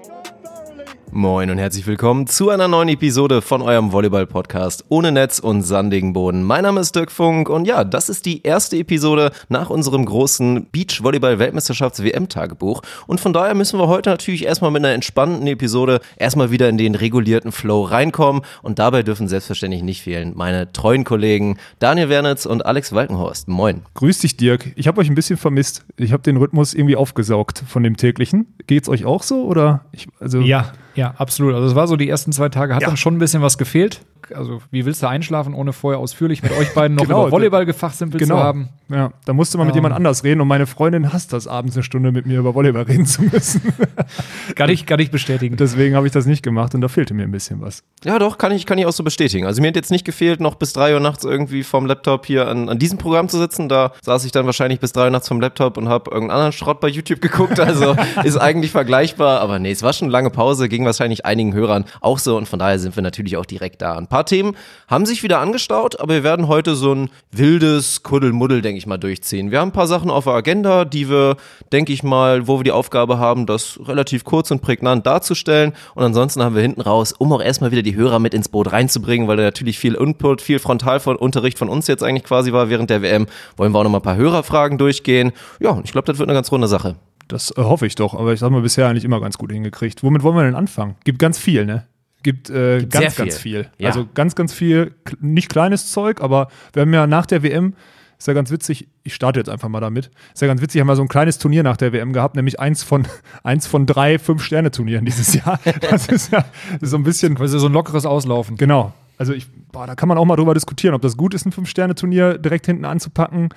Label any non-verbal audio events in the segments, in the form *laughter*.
Gold! Moin und herzlich willkommen zu einer neuen Episode von eurem Volleyball-Podcast ohne Netz und sandigen Boden. Mein Name ist Dirk Funk und ja, das ist die erste Episode nach unserem großen Beach-Volleyball-Weltmeisterschafts-WM-Tagebuch. Und von daher müssen wir heute natürlich erstmal mit einer entspannten Episode erstmal wieder in den regulierten Flow reinkommen. Und dabei dürfen selbstverständlich nicht fehlen meine treuen Kollegen Daniel Wernitz und Alex Walkenhorst. Moin. Grüß dich, Dirk. Ich habe euch ein bisschen vermisst. Ich habe den Rhythmus irgendwie aufgesaugt von dem täglichen. Geht's euch auch so? Oder ich, also ja, ja, absolut. Also es war so, die ersten zwei Tage hat Ja. dann schon ein bisschen was gefehlt. Also wie willst du einschlafen, ohne vorher ausführlich mit euch beiden noch *laughs* Genau, über Volleyball gefachsimpelt genau. zu haben? Ja, da musste man mit Ähm. jemand anders reden und meine Freundin hasst das, abends eine Stunde mit mir über Volleyball reden zu müssen. *laughs* Kann ich, kann ich bestätigen. Deswegen habe ich das nicht gemacht und da fehlte mir ein bisschen was. Ja, doch, kann ich, kann ich auch so bestätigen. Also mir hat jetzt nicht gefehlt, noch bis drei Uhr nachts irgendwie vom Laptop hier an, an diesem Programm zu sitzen. Da saß ich dann wahrscheinlich bis drei Uhr nachts vom Laptop und habe irgendeinen anderen Schrott bei YouTube geguckt. Also *laughs* ist eigentlich vergleichbar. Aber nee, es war schon eine lange Pause, ging wahrscheinlich einigen Hörern auch so. Und von daher sind wir natürlich auch direkt da. Ein paar Themen haben sich wieder angestaut, aber wir werden heute so ein wildes Kuddelmuddel, denke ich mal, durchziehen. Wir haben ein paar Sachen auf der Agenda, die wir, denke ich mal, wo wir die Aufgabe haben, das relativ kurz und prägnant darzustellen. Und ansonsten haben wir hinten raus, um auch erstmal wieder die Hörer mit ins Boot reinzubringen, weil da natürlich viel Input, viel Frontalunterricht von uns jetzt eigentlich quasi war während der WM, wollen wir auch noch mal ein paar Hörerfragen durchgehen. Ja, ich glaube, das wird eine ganz runde Sache. Das äh, hoffe ich doch, aber ich habe mal bisher eigentlich immer ganz gut hingekriegt. Womit wollen wir denn anfangen? Gibt ganz viel, ne? Gibt, äh, Gibt ganz, sehr ganz viel. viel. Ja. Also ganz, ganz viel, nicht kleines Zeug, aber wir haben ja nach der WM, ist ja ganz witzig, ich starte jetzt einfach mal damit, ist ja ganz witzig, haben wir so ein kleines Turnier nach der WM gehabt, nämlich eins von, *laughs* eins von drei Fünf-Sterne-Turnieren dieses *laughs* Jahr. Das ist ja so ein bisschen, Also so ein lockeres Auslaufen. Genau. Also ich, boah, da kann man auch mal drüber diskutieren, ob das gut ist, ein Fünf-Sterne-Turnier direkt hinten anzupacken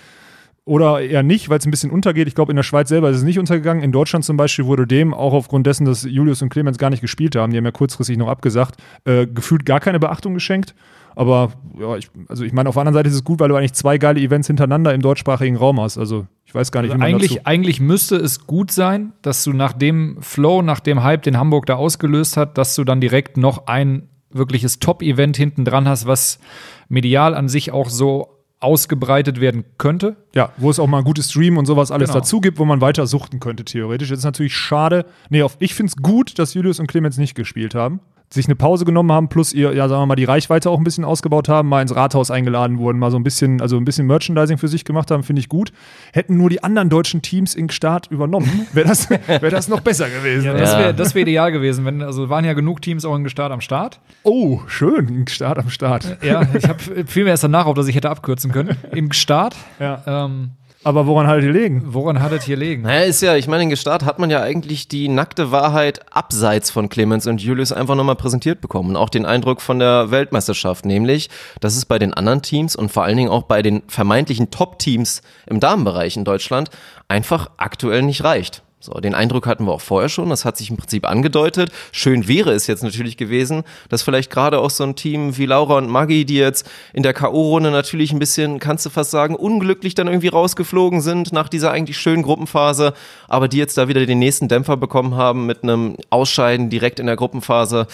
oder eher nicht, weil es ein bisschen untergeht. Ich glaube, in der Schweiz selber ist es nicht untergegangen. In Deutschland zum Beispiel wurde dem, auch aufgrund dessen, dass Julius und Clemens gar nicht gespielt haben, die haben ja kurzfristig noch abgesagt, äh, gefühlt gar keine Beachtung geschenkt. Aber ja, ich, also ich meine, auf der anderen Seite ist es gut, weil du eigentlich zwei geile Events hintereinander im deutschsprachigen Raum hast. Also ich weiß gar nicht, wie man dazu Eigentlich, eigentlich müsste es gut sein, dass du nach dem Flow, nach dem Hype, den Hamburg da ausgelöst hat, dass du dann direkt noch ein wirkliches Top-Event hinten dran hast, was medial an sich auch so ausgebreitet werden könnte. Ja, wo es auch mal gute Stream und sowas alles Genau. dazu gibt, wo man weiter suchten könnte, theoretisch. Jetzt ist natürlich schade. Nee, auf, ich finde es gut, dass Julius und Clemens nicht gespielt haben. Sich eine Pause genommen haben, plus ihr, ja, sagen wir mal, die Reichweite auch ein bisschen ausgebaut haben, mal ins Rathaus eingeladen wurden, mal so ein bisschen, also ein bisschen Merchandising für sich gemacht haben, finde ich gut. Hätten nur die anderen deutschen Teams in Start übernommen, *laughs* wäre das, wär das noch besser gewesen. Ja, das wäre das wär ideal gewesen. Wenn, also waren ja genug Teams auch in Start am Start. Oh, schön, in Start am Start. Ja, ich habe viel mehr erst danach, auf dass ich hätte abkürzen können. Im Start. Ja. Ähm, Aber woran haltet ihr legen? woran hat es hier liegen? Naja, ist ja, ich meine, in Gestart hat man ja eigentlich die nackte Wahrheit abseits von Clemens und Julius einfach nochmal präsentiert bekommen. Und auch den Eindruck von der Weltmeisterschaft, nämlich, dass es bei den anderen Teams und vor allen Dingen auch bei den vermeintlichen Top-Teams im Damenbereich in Deutschland einfach aktuell nicht reicht. So, den Eindruck hatten wir auch vorher schon, das hat sich im Prinzip angedeutet. Schön wäre es jetzt natürlich gewesen, dass vielleicht gerade auch so ein Team wie Laura und Maggie, die jetzt in der K.O.-Runde natürlich ein bisschen, kannst du fast sagen, unglücklich dann irgendwie rausgeflogen sind nach dieser eigentlich schönen Gruppenphase, aber die jetzt da wieder den nächsten Dämpfer bekommen haben mit einem Ausscheiden direkt in der Gruppenphase.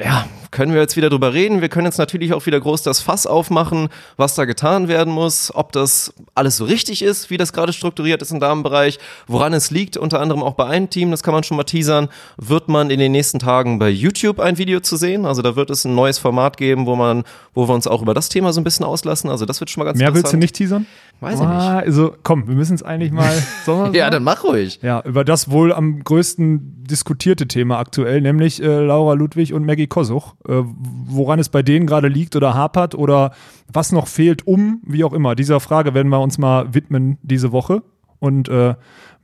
Ja, können wir jetzt wieder drüber reden. Wir können jetzt natürlich auch wieder groß das Fass aufmachen, was da getan werden muss, ob das alles so richtig ist, wie das gerade strukturiert ist im Damenbereich, woran es liegt, unter anderem auch bei einem Team, das kann man schon mal teasern, wird man in den nächsten Tagen bei YouTube ein Video zu sehen. Also da wird es ein neues Format geben, wo man, wo wir uns auch über das Thema so ein bisschen auslassen. Also das wird schon mal ganz Mehr willst du nicht teasern? Weiß ich Ah, also komm, wir müssen es eigentlich mal. *laughs* Ja, dann mach ruhig. Ja, über das wohl am größten diskutierte Thema aktuell, nämlich äh, Laura Ludwig und Maggie Kosuch. Äh, woran es bei denen gerade liegt oder hapert oder was noch fehlt, um, wie auch immer. Dieser Frage werden wir uns mal widmen diese Woche. Und äh,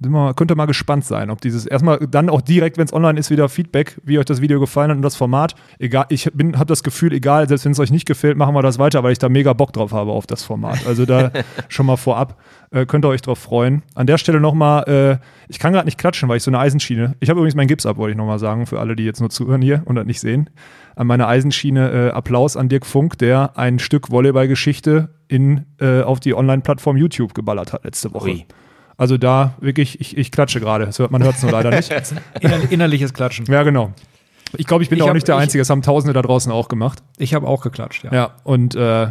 mal- könnt ihr mal gespannt sein, ob dieses erstmal dann auch direkt, wenn es online ist, wieder Feedback, wie euch das Video gefallen hat und das Format. Egal, ich bin, habe das Gefühl, egal, selbst wenn es euch nicht gefällt, machen wir das weiter, weil ich da mega Bock drauf habe auf das Format. Also da *laughs* schon mal vorab äh, könnt ihr euch drauf freuen. An der Stelle nochmal, äh, ich kann gerade nicht klatschen, weil ich so eine Eisenschiene. Ich habe übrigens meinen Gips ab, wollte ich nochmal sagen, für alle, die jetzt nur zuhören hier und das nicht sehen. An meiner Eisenschiene äh, Applaus an Dirk Funk, der ein Stück Volleyballgeschichte in äh, auf die Online-Plattform YouTube geballert hat letzte Woche. Ui. Also da wirklich, ich, ich klatsche gerade. Man hört es nur leider nicht. *laughs* Inner innerliches Klatschen. Ja, genau. Ich glaube, ich bin Ich da auch hab- nicht der Einzige. Das haben Tausende da draußen auch gemacht. Ich habe auch geklatscht, ja. Ja, und äh,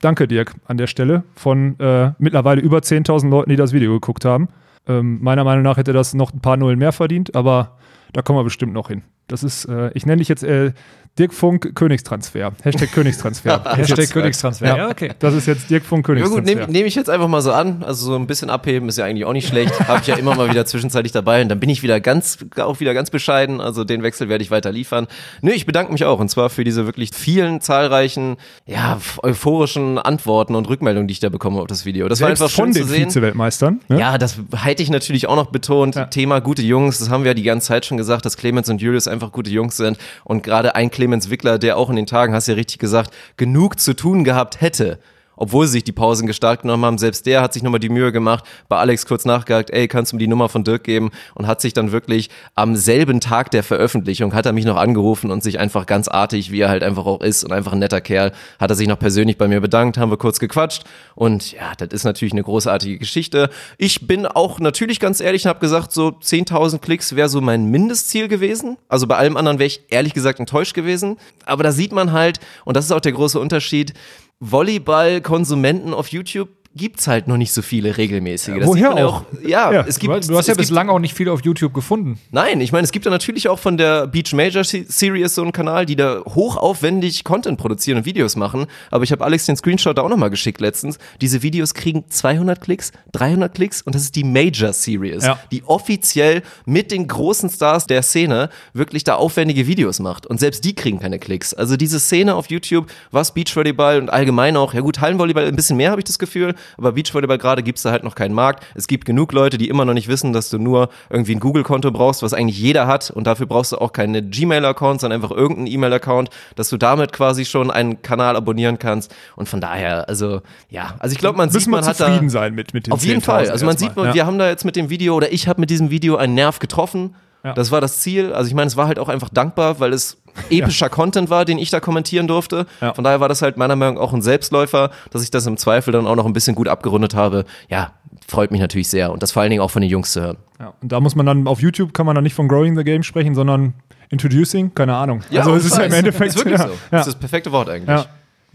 danke, Dirk, an der Stelle von äh, mittlerweile über 10.000 Leuten, die das Video geguckt haben. Ähm, meiner Meinung nach hätte das noch ein paar Nullen mehr verdient, aber da kommen wir bestimmt noch hin. Das ist, äh, ich nenne dich jetzt äh, Dirk Funk Königstransfer. Hashtag Königstransfer. *laughs* Hashtag Königstransfer. Ja, Ja, okay. Das ist jetzt Dirk Funk Ja gut, Königstransfer. nehme nehm ich jetzt einfach mal so an. Also so ein bisschen abheben ist ja eigentlich auch nicht schlecht. Habe ich ja immer mal wieder zwischenzeitlich dabei und dann bin ich wieder ganz, auch wieder ganz bescheiden. Also den Wechsel werde ich weiter liefern. Nö, ich bedanke mich auch und zwar für diese wirklich vielen zahlreichen, ja, euphorischen Antworten und Rückmeldungen, die ich da bekomme auf das Video. Das war Selbst einfach von schön den zu sehen. Vize-Weltmeistern. Ne? Ja, das hätte ich natürlich auch noch betont. Thema gute Jungs, das haben wir ja die ganze Zeit schon gesagt, dass Clemens und Julius einfach gute Jungs sind. Und gerade ein Clemens Wickler, der auch in den Tagen, hast du ja richtig gesagt, genug zu tun gehabt hätte. Obwohl sie sich die Pausen gestartet genommen haben, selbst der hat sich nochmal die Mühe gemacht, bei Alex kurz nachgehakt, ey, kannst du mir die Nummer von Dirk geben? Und hat sich dann wirklich am selben Tag der Veröffentlichung, hat er mich noch angerufen und sich einfach ganz artig, wie er halt einfach auch ist und einfach ein netter Kerl, hat er sich noch persönlich bei mir bedankt, haben wir kurz gequatscht. Und ja, das ist natürlich eine großartige Geschichte. Ich bin auch natürlich ganz ehrlich und habe gesagt, so 10.000 Klicks wäre so mein Mindestziel gewesen. Also bei allem anderen wäre ich ehrlich gesagt enttäuscht gewesen. Aber da sieht man halt, und das ist auch der große Unterschied, Volleyball-Konsumenten auf YouTube gibt's halt noch nicht so viele regelmäßige. Das woher auch? Ja, Ja, es gibt, du hast ja gibt, bislang auch nicht viel auf YouTube gefunden. Nein, ich meine, es gibt ja natürlich auch von der Beach Major Se- Series so einen Kanal, die da hochaufwendig Content produzieren und Videos machen. Aber ich habe Alex den Screenshot da auch nochmal geschickt letztens. Diese Videos kriegen 200 Klicks, 300 Klicks und das ist die Major Series, Ja. die offiziell mit den großen Stars der Szene wirklich da aufwendige Videos macht. Und selbst die kriegen keine Klicks. Also diese Szene auf YouTube, was Beachvolleyball und allgemein auch, ja gut, Hallenvolleyball ein bisschen mehr habe ich das Gefühl, aber Beachvolleyball gerade gibt's da halt noch keinen Markt. Es gibt genug Leute, die immer noch nicht wissen, dass du nur irgendwie ein Google-Konto brauchst, was eigentlich jeder hat und dafür brauchst du auch keine Gmail-Account, sondern einfach irgendeinen E-Mail-Account, dass du damit quasi schon einen Kanal abonnieren kannst und von daher, also ja, also ich glaube, man sieht, man hat da zufrieden sein mit, mit den auf jeden 10.000 Fall. Also man sieht, man, Ja. wir haben da jetzt mit dem Video oder ich habe mit diesem Video einen Nerv getroffen. Ja. Das war das Ziel. Also ich meine, es war halt auch einfach dankbar, weil es epischer Content war, den ich da kommentieren durfte. Ja. Von daher war das halt meiner Meinung nach auch ein Selbstläufer, dass ich das im Zweifel dann auch noch ein bisschen gut abgerundet habe. Ja, freut mich natürlich sehr und das vor allen Dingen auch von den Jungs zu hören. Ja, und da muss man dann auf YouTube kann man dann nicht von Growing the Game sprechen, sondern Introducing, keine Ahnung. also es ist ja im Endeffekt ist wirklich ja, so. Ja, Das ist das perfekte Wort eigentlich. ja,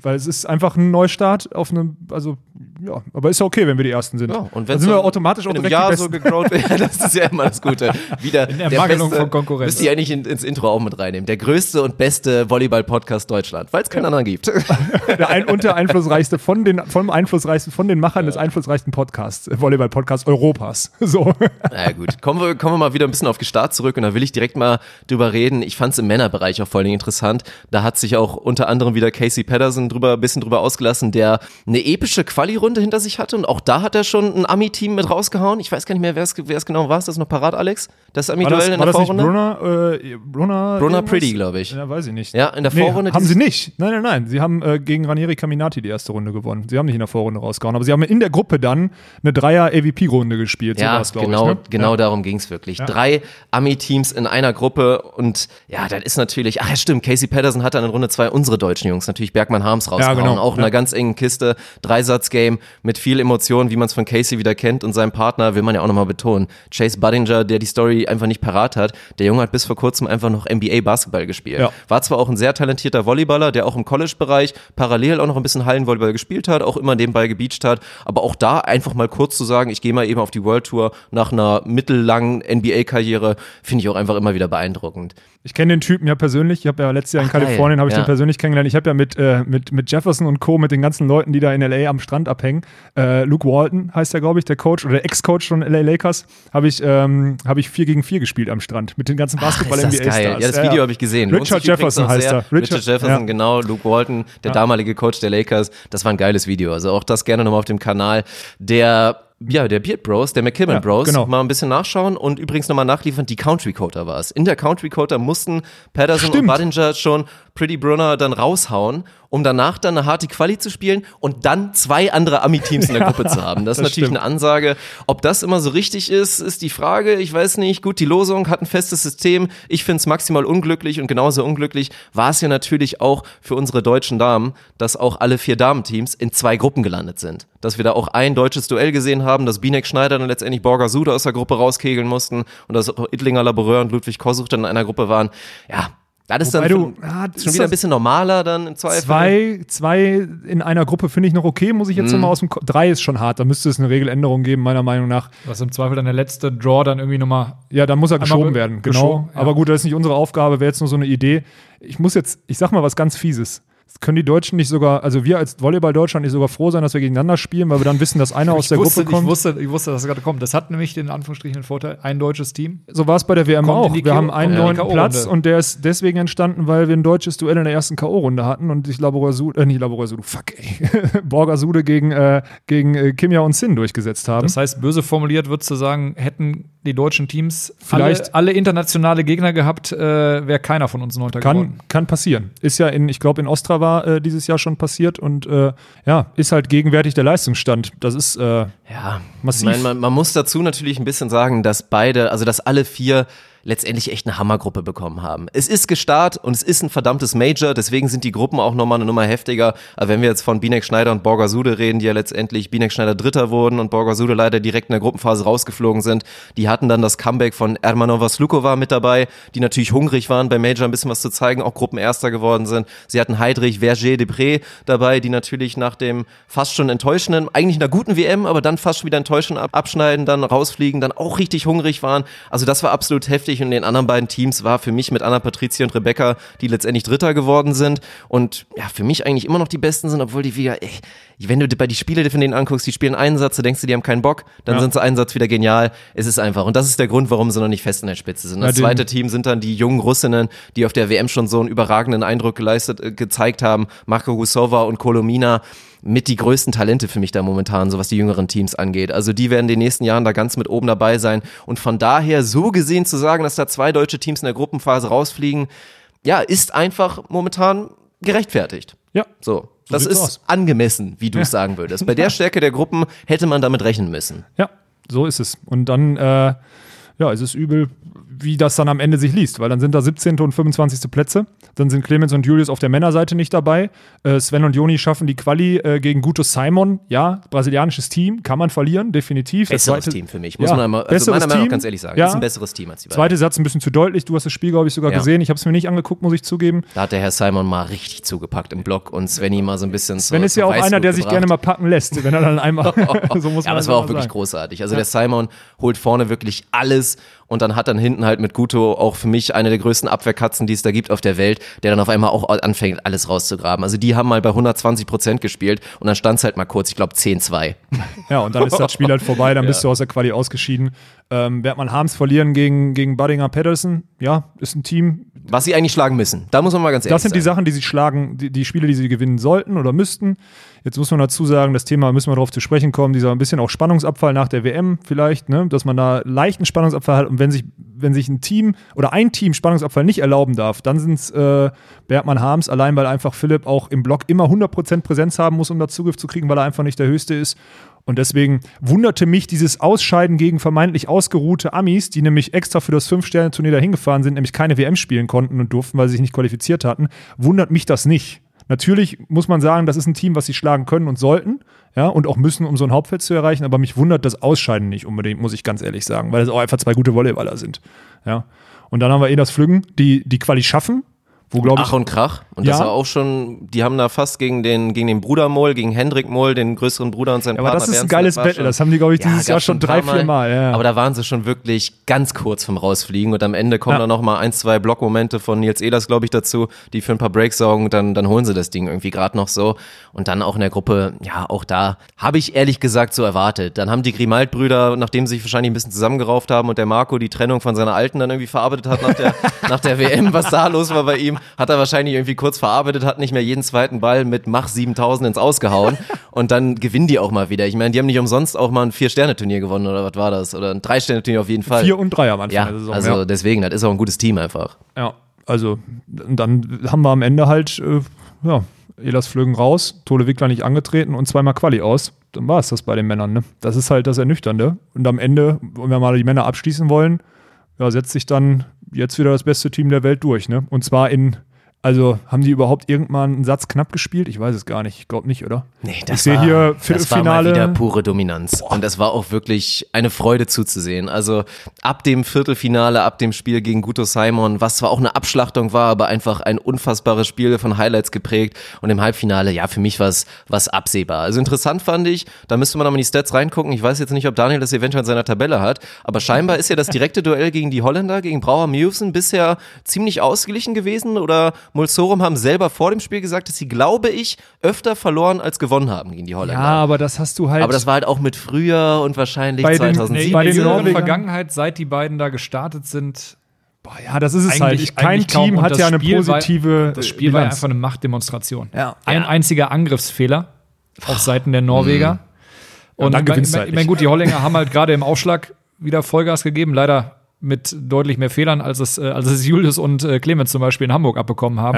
weil es ist einfach ein Neustart auf einem, also ja, aber ist ja okay, wenn wir die ersten sind. Ja, und dann wenn sind wir automatisch auch direkt Jahr die so Besten. gegrowt *laughs* wird, das ist ja immer das Gute. Wieder in der Mangelung von Konkurrenz. Müsst ihr eigentlich in, ins Intro auch mit reinnehmen. Der größte und beste Volleyball-Podcast Deutschland, weil es keinen anderen gibt. *laughs* der ein, und der einflussreichste von den vom einflussreichsten von den Machern des einflussreichsten Podcasts, äh, Volleyball Podcast Europas. *laughs* So. Na gut, kommen wir, kommen wir mal wieder ein bisschen auf die Start zurück und da will ich direkt mal drüber reden. Ich fand es im Männerbereich auch vor allen Dingen interessant. Da hat sich auch unter anderem wieder Casey Patterson drüber, ein bisschen drüber ausgelassen, der eine epische Quali-Runde hinter sich hatte und auch da hat er schon ein Ami-Team mit rausgehauen. Ich weiß gar nicht mehr, wer es es genau war. Ist das noch parat, Alex? Das Ami-Duell in der Vorrunde? Brunner, äh, Brunner, Brunner? Pretty, glaube ich. Ja, weiß ich nicht. Ja, in der Nee, Vorrunde. haben sie nicht. Nein, nein, nein. Sie haben äh, gegen Ranieri Caminati die erste Runde gewonnen. Sie haben nicht in der Vorrunde rausgehauen, aber sie haben in der Gruppe dann eine Dreier-AVP-Runde gespielt. So Ja, glaub genau, ich, ne? genau ja. darum ging's wirklich. Drei Ami-Teams in einer Gruppe und ja, das ist natürlich, ach ja, stimmt, Casey Patterson hat dann in Runde zwei unsere deutschen Jungs, natürlich Bergmann Harms rausgehauen, genau, auch in ja. einer ganz engen Kiste, Dreisatz-Game mit viel Emotion, wie man es von Casey wieder kennt und seinem Partner, will man ja auch nochmal betonen, Chase Budinger, der die Story einfach nicht parat hat, der Junge hat bis vor kurzem einfach noch NBA-Basketball gespielt. Ja. War zwar auch ein sehr talentierter Volleyballer, der auch im College-Bereich parallel auch noch ein bisschen Hallenvolleyball gespielt hat, auch immer nebenbei gebeacht hat, aber auch da einfach mal kurz zu sagen, ich gehe mal eben auf die World Tour nach einer mittellangen NBA-Karriere, finde ich auch einfach immer wieder beeindruckend. Ich kenne den Typen ja persönlich. Ich habe ja letztes Jahr in Ach. Kalifornien habe ich Ja. den persönlich kennengelernt. Ich habe ja mit, äh, mit, mit Jefferson und Co., mit den ganzen Leuten, die da in LA am Strand abhängen. Äh, Luke Walton heißt der, glaube ich, der Coach oder der Ex-Coach von LA Lakers. Habe ich, ähm, hab ich 4 gegen 4 gespielt am Strand mit den ganzen Basketball-NBA-Stars. Ja, das Video habe ich gesehen. Richard Jefferson heißt er. Richard, Jefferson, ja. genau. Luke Walton, der damalige Coach der Lakers. Das war ein geiles Video. Also auch das gerne nochmal auf dem Kanal. Der ja, der Beard Bros, der McKibben Ja, Bros, genau. mal ein bisschen nachschauen und übrigens nochmal nachliefern, die Country Coder war es. In der Country Coder mussten Patterson Stimmt. und Budinger schon Pretty Brunner dann raushauen, um danach dann eine harte Quali zu spielen und dann zwei andere Ami-Teams in der *laughs* Gruppe zu haben. Das ist Das natürlich stimmt. eine Ansage. Ob das immer so richtig ist, ist die Frage. Ich weiß nicht. Gut, die Losung hat ein festes System. Ich finde es maximal unglücklich und genauso unglücklich war es ja natürlich auch für unsere deutschen Damen, dass auch alle vier Damenteams in zwei Gruppen gelandet sind. Dass wir da auch ein deutsches Duell gesehen haben, dass Binek Schneider dann letztendlich Borger Sude aus der Gruppe rauskegeln mussten und dass auch Ittlinger Laboureur und Ludwig Kosuch dann in einer Gruppe waren. Ja, das ist dann Wobei du- schon, ah, das schon wieder ein bisschen normaler dann im Zweifel. Zwei, zwei in einer Gruppe finde ich noch okay, muss ich jetzt Mhm. noch mal aus dem Ko Drei ist schon hart, da müsste es eine Regeländerung geben, meiner Meinung nach. Was im Zweifel dann der letzte Draw dann irgendwie nochmal. Ja, dann muss er geschoben be- werden, genau. geschoben, ja. Aber gut, das ist nicht unsere Aufgabe, wäre jetzt nur so eine Idee. Ich muss jetzt, ich sag mal was ganz Fieses. Das können die Deutschen nicht sogar, also wir als Volleyball Deutschland nicht sogar froh sein, dass wir gegeneinander spielen, weil wir dann wissen, dass einer aus Ich der wusste, Gruppe kommt. ich, wusste, ich wusste, dass es gerade kommt. Das hat nämlich den Anführungsstrichen den Vorteil, ein deutsches Team. So war es bei der WM auch. Wir haben einen neuen. Platz und der ist deswegen entstanden, weil wir ein deutsches Duell in der ersten K.O.-Runde hatten und sich Laborasude, äh, nicht Laborasude, fuck ey, *laughs* Borgasude gegen, äh, gegen äh, Kimia und Sin durchgesetzt haben. Das heißt, böse formuliert würdest du sagen, hätten die deutschen Teams Vielleicht- alle, alle internationale Gegner gehabt, äh, wäre keiner von uns Neunter geworden. Kann, kann passieren. Ist ja in, ich glaube, in Ostrava äh, dieses Jahr schon passiert und äh, ja, ist halt gegenwärtig der Leistungsstand. Das ist äh, Ja, Massiv. Ich meine, man, man muss dazu natürlich ein bisschen sagen, dass beide, also dass alle vier letztendlich echt eine Hammergruppe bekommen haben. Es ist Gestart und es ist ein verdammtes Major, deswegen sind die Gruppen auch nochmal eine Nummer heftiger. Aber wenn wir jetzt von Binek Schneider und Borger Sude reden, die ja letztendlich Binek Schneider Dritter wurden und Borger Sude leider direkt in der Gruppenphase rausgeflogen sind, die hatten dann das Comeback von Ermanova Slukova mit dabei, die natürlich hungrig waren, beim Major ein bisschen was zu zeigen, auch Gruppenerster geworden sind. Sie hatten Heidrich, Verger, Depré dabei, die natürlich nach dem fast schon enttäuschenden, eigentlich einer guten WM, aber dann fast schon wieder enttäuschend ab abschneiden, dann rausfliegen, dann auch richtig hungrig waren. Also das war absolut heftig und in den anderen beiden Teams war für mich mit Anna Patricia und Rebecca, die letztendlich Dritter geworden sind und ja, für mich eigentlich immer noch die Besten sind, obwohl die wieder, ey, wenn du bei die Spiele von denen anguckst, die spielen einen Satz, du denkst du, die haben keinen Bock, dann Ja. sind sie einen Satz wieder genial. Es ist einfach und das ist der Grund, warum sie noch nicht fest in der Spitze sind. Das Ja, zweite Team sind dann die jungen Russinnen, die auf der WM schon so einen überragenden Eindruck geleistet, äh, gezeigt haben. Marko Husova und Kolomina mit die größten Talente für mich da momentan, so was die jüngeren Teams angeht. Also die werden in den nächsten Jahren da ganz mit oben dabei sein. Und von daher so gesehen zu sagen, dass da zwei deutsche Teams in der Gruppenphase rausfliegen, ja, ist einfach momentan gerechtfertigt. ja. So. Das ist aus. angemessen, wie du es sagen würdest. Bei der Stärke der Gruppen hätte man damit rechnen müssen. Ja, so ist es. Und dann, äh, ja, es ist übel, wie das dann am Ende sich liest, weil dann sind da 17. und 25. Plätze. Dann sind Clemens und Julius auf der Männerseite nicht dabei. Äh, Sven und Joni schaffen die Quali äh, gegen Guto Simon. Ja, brasilianisches Team, kann man verlieren, definitiv. Besseres zweite- Team für mich, muss Ja, man einmal, also besseres meiner Meinung nach Team. ganz ehrlich sagen. Ja. Ist ein besseres Team als die beiden. Zweite Satz ein bisschen zu deutlich. Du hast das Spiel, glaube ich, sogar Ja. gesehen. Ich habe es mir nicht angeguckt, muss ich zugeben. Da hat der Herr Simon mal richtig zugepackt im Block und Svenny mal so ein bisschen Sven zur- ist ja auch einer, der sich gebracht. gerne mal packen lässt, wenn er dann einmal. *laughs* *laughs* so muss man ja, aber es war auch mal wirklich sagen. großartig. Also der Simon holt vorne wirklich alles und dann hat dann hinten halt mit Guto auch für mich eine der größten Abwehrkatzen, die es da gibt auf der Welt, der dann auf einmal auch anfängt, alles rauszugraben. Also die haben mal bei 120 Prozent gespielt und dann stand es halt mal kurz, ich glaube 10-2. Ja, und dann ist das Spiel halt vorbei, dann *laughs* bist du aus der Quali ausgeschieden. Ähm, Bertmann Harms verlieren gegen, gegen Buddinger Patterson. Ja, ist ein Team. Was sie eigentlich schlagen müssen. Da muss man mal ganz ehrlich Das sind die sein. Sachen, die sie schlagen, die, die Spiele, die sie gewinnen sollten oder müssten. Jetzt muss man dazu sagen, das Thema müssen wir darauf zu sprechen kommen, dieser ein bisschen auch Spannungsabfall nach der WM vielleicht, ne? dass man da leichten Spannungsabfall hat und wenn sich, wenn sich ein Team oder ein Team Spannungsabfall nicht erlauben darf, dann sind es äh, Bergmann Harms, allein weil einfach Philipp auch im Block immer 100% Präsenz haben muss, um da Zugriff zu kriegen, weil er einfach nicht der Höchste ist. Und deswegen wunderte mich dieses Ausscheiden gegen vermeintlich ausgeruhte Amis, die nämlich extra für das Fünf-Sterne-Turnier dahin gefahren sind, nämlich keine WM spielen konnten und durften, weil sie sich nicht qualifiziert hatten, wundert mich das nicht. Natürlich muss man sagen, das ist ein Team, was sie schlagen können und sollten, ja, und auch müssen, um so ein Hauptfeld zu erreichen, aber mich wundert das Ausscheiden nicht unbedingt, muss ich ganz ehrlich sagen, weil es auch einfach zwei gute Volleyballer sind, ja. Und dann haben wir eh das Flüggen, die die Quali schaffen, wo ich Ach und Krach. Und das Ja. war auch schon, die haben da fast gegen den, gegen den Bruder Moll, gegen Hendrik Moll, den größeren Bruder und seinen Ja, aber Partner. das ist ein geiles Battle. schon- Das haben die, glaube ich, dieses gab's Jahr schon drei, vier Mal. Ja. Aber da waren sie schon wirklich ganz kurz vom Rausfliegen und am Ende kommen Ja. dann noch mal ein, zwei Blockmomente von Nils Ehlers, glaube ich, dazu, die für ein paar Breaks sorgen, dann, dann holen sie das Ding irgendwie gerade noch so. Und dann auch in der Gruppe, ja, auch da habe ich ehrlich gesagt so erwartet. Dann haben die Grimald-Brüder, nachdem sie sich wahrscheinlich ein bisschen zusammengerauft haben und der Marco die Trennung von seiner Alten dann irgendwie verarbeitet hat nach der, *laughs* nach der WM, was da los war bei ihm, hat er wahrscheinlich irgendwie kurz verarbeitet, hat nicht mehr jeden zweiten Ball mit Mach 7000 ins Ausgehauen und dann gewinnen die auch mal wieder. Ich meine, die haben nicht umsonst auch mal ein Vier-Sterne-Turnier gewonnen oder was war das? Oder ein Drei-Sterne-Turnier auf jeden Fall. Vier und drei am Anfang ja, der Saison. also ja. deswegen, das ist auch ein gutes Team einfach. Ja, also dann haben wir am Ende halt, äh, ja, Elas Flögen raus, Tole Wickler nicht angetreten und zweimal Quali aus. Dann war es das bei den Männern. Ne? Das ist halt das Ernüchternde. Und am Ende, wenn wir mal die Männer abschließen wollen, ja, setzt sich dann jetzt wieder das beste Team der Welt durch. Ne? Und zwar in also haben die überhaupt irgendwann einen Satz knapp gespielt? Ich weiß es gar nicht. Ich glaube nicht, oder? Nee, ich das sehe war, hier das war mal wieder pure Dominanz. Und das war auch wirklich eine Freude zuzusehen. Also ab dem Viertelfinale, ab dem Spiel gegen Guto Simon, was zwar auch eine Abschlachtung war, aber einfach ein unfassbares Spiel von Highlights geprägt. Und im Halbfinale, ja, für mich war es was absehbar. Also interessant fand ich, da müsste man nochmal in die Stats reingucken. Ich weiß jetzt nicht, ob Daniel das eventuell in seiner Tabelle hat, aber scheinbar ist ja das direkte Duell gegen die Holländer, gegen Brauer Mewsen bisher ziemlich ausgeglichen gewesen. Oder Mulsorum haben selber vor dem Spiel gesagt, dass sie, glaube ich, öfter verloren als gewonnen haben gegen die Holländer. ja, aber das hast du halt. Aber das war halt auch mit früher und wahrscheinlich Bei den- 2007. bei in den der Norwegern- Vergangenheit, seit die beiden da gestartet sind, boah, ja, das ist es eigentlich, halt. Kein. Team Und hat ja eine Spiel positive. War, das Spiel war Bilanz. einfach eine Machtdemonstration. Ja. Ein einziger Angriffsfehler auf Seiten der Norweger. Und dann ich mein- gewinnst ich du mein, halt ich mein, gut, die Holländer haben halt gerade im Aufschlag wieder Vollgas gegeben, leider mit deutlich mehr Fehlern, als es, äh, als es Julius und äh, Clemens zum Beispiel in Hamburg abbekommen haben.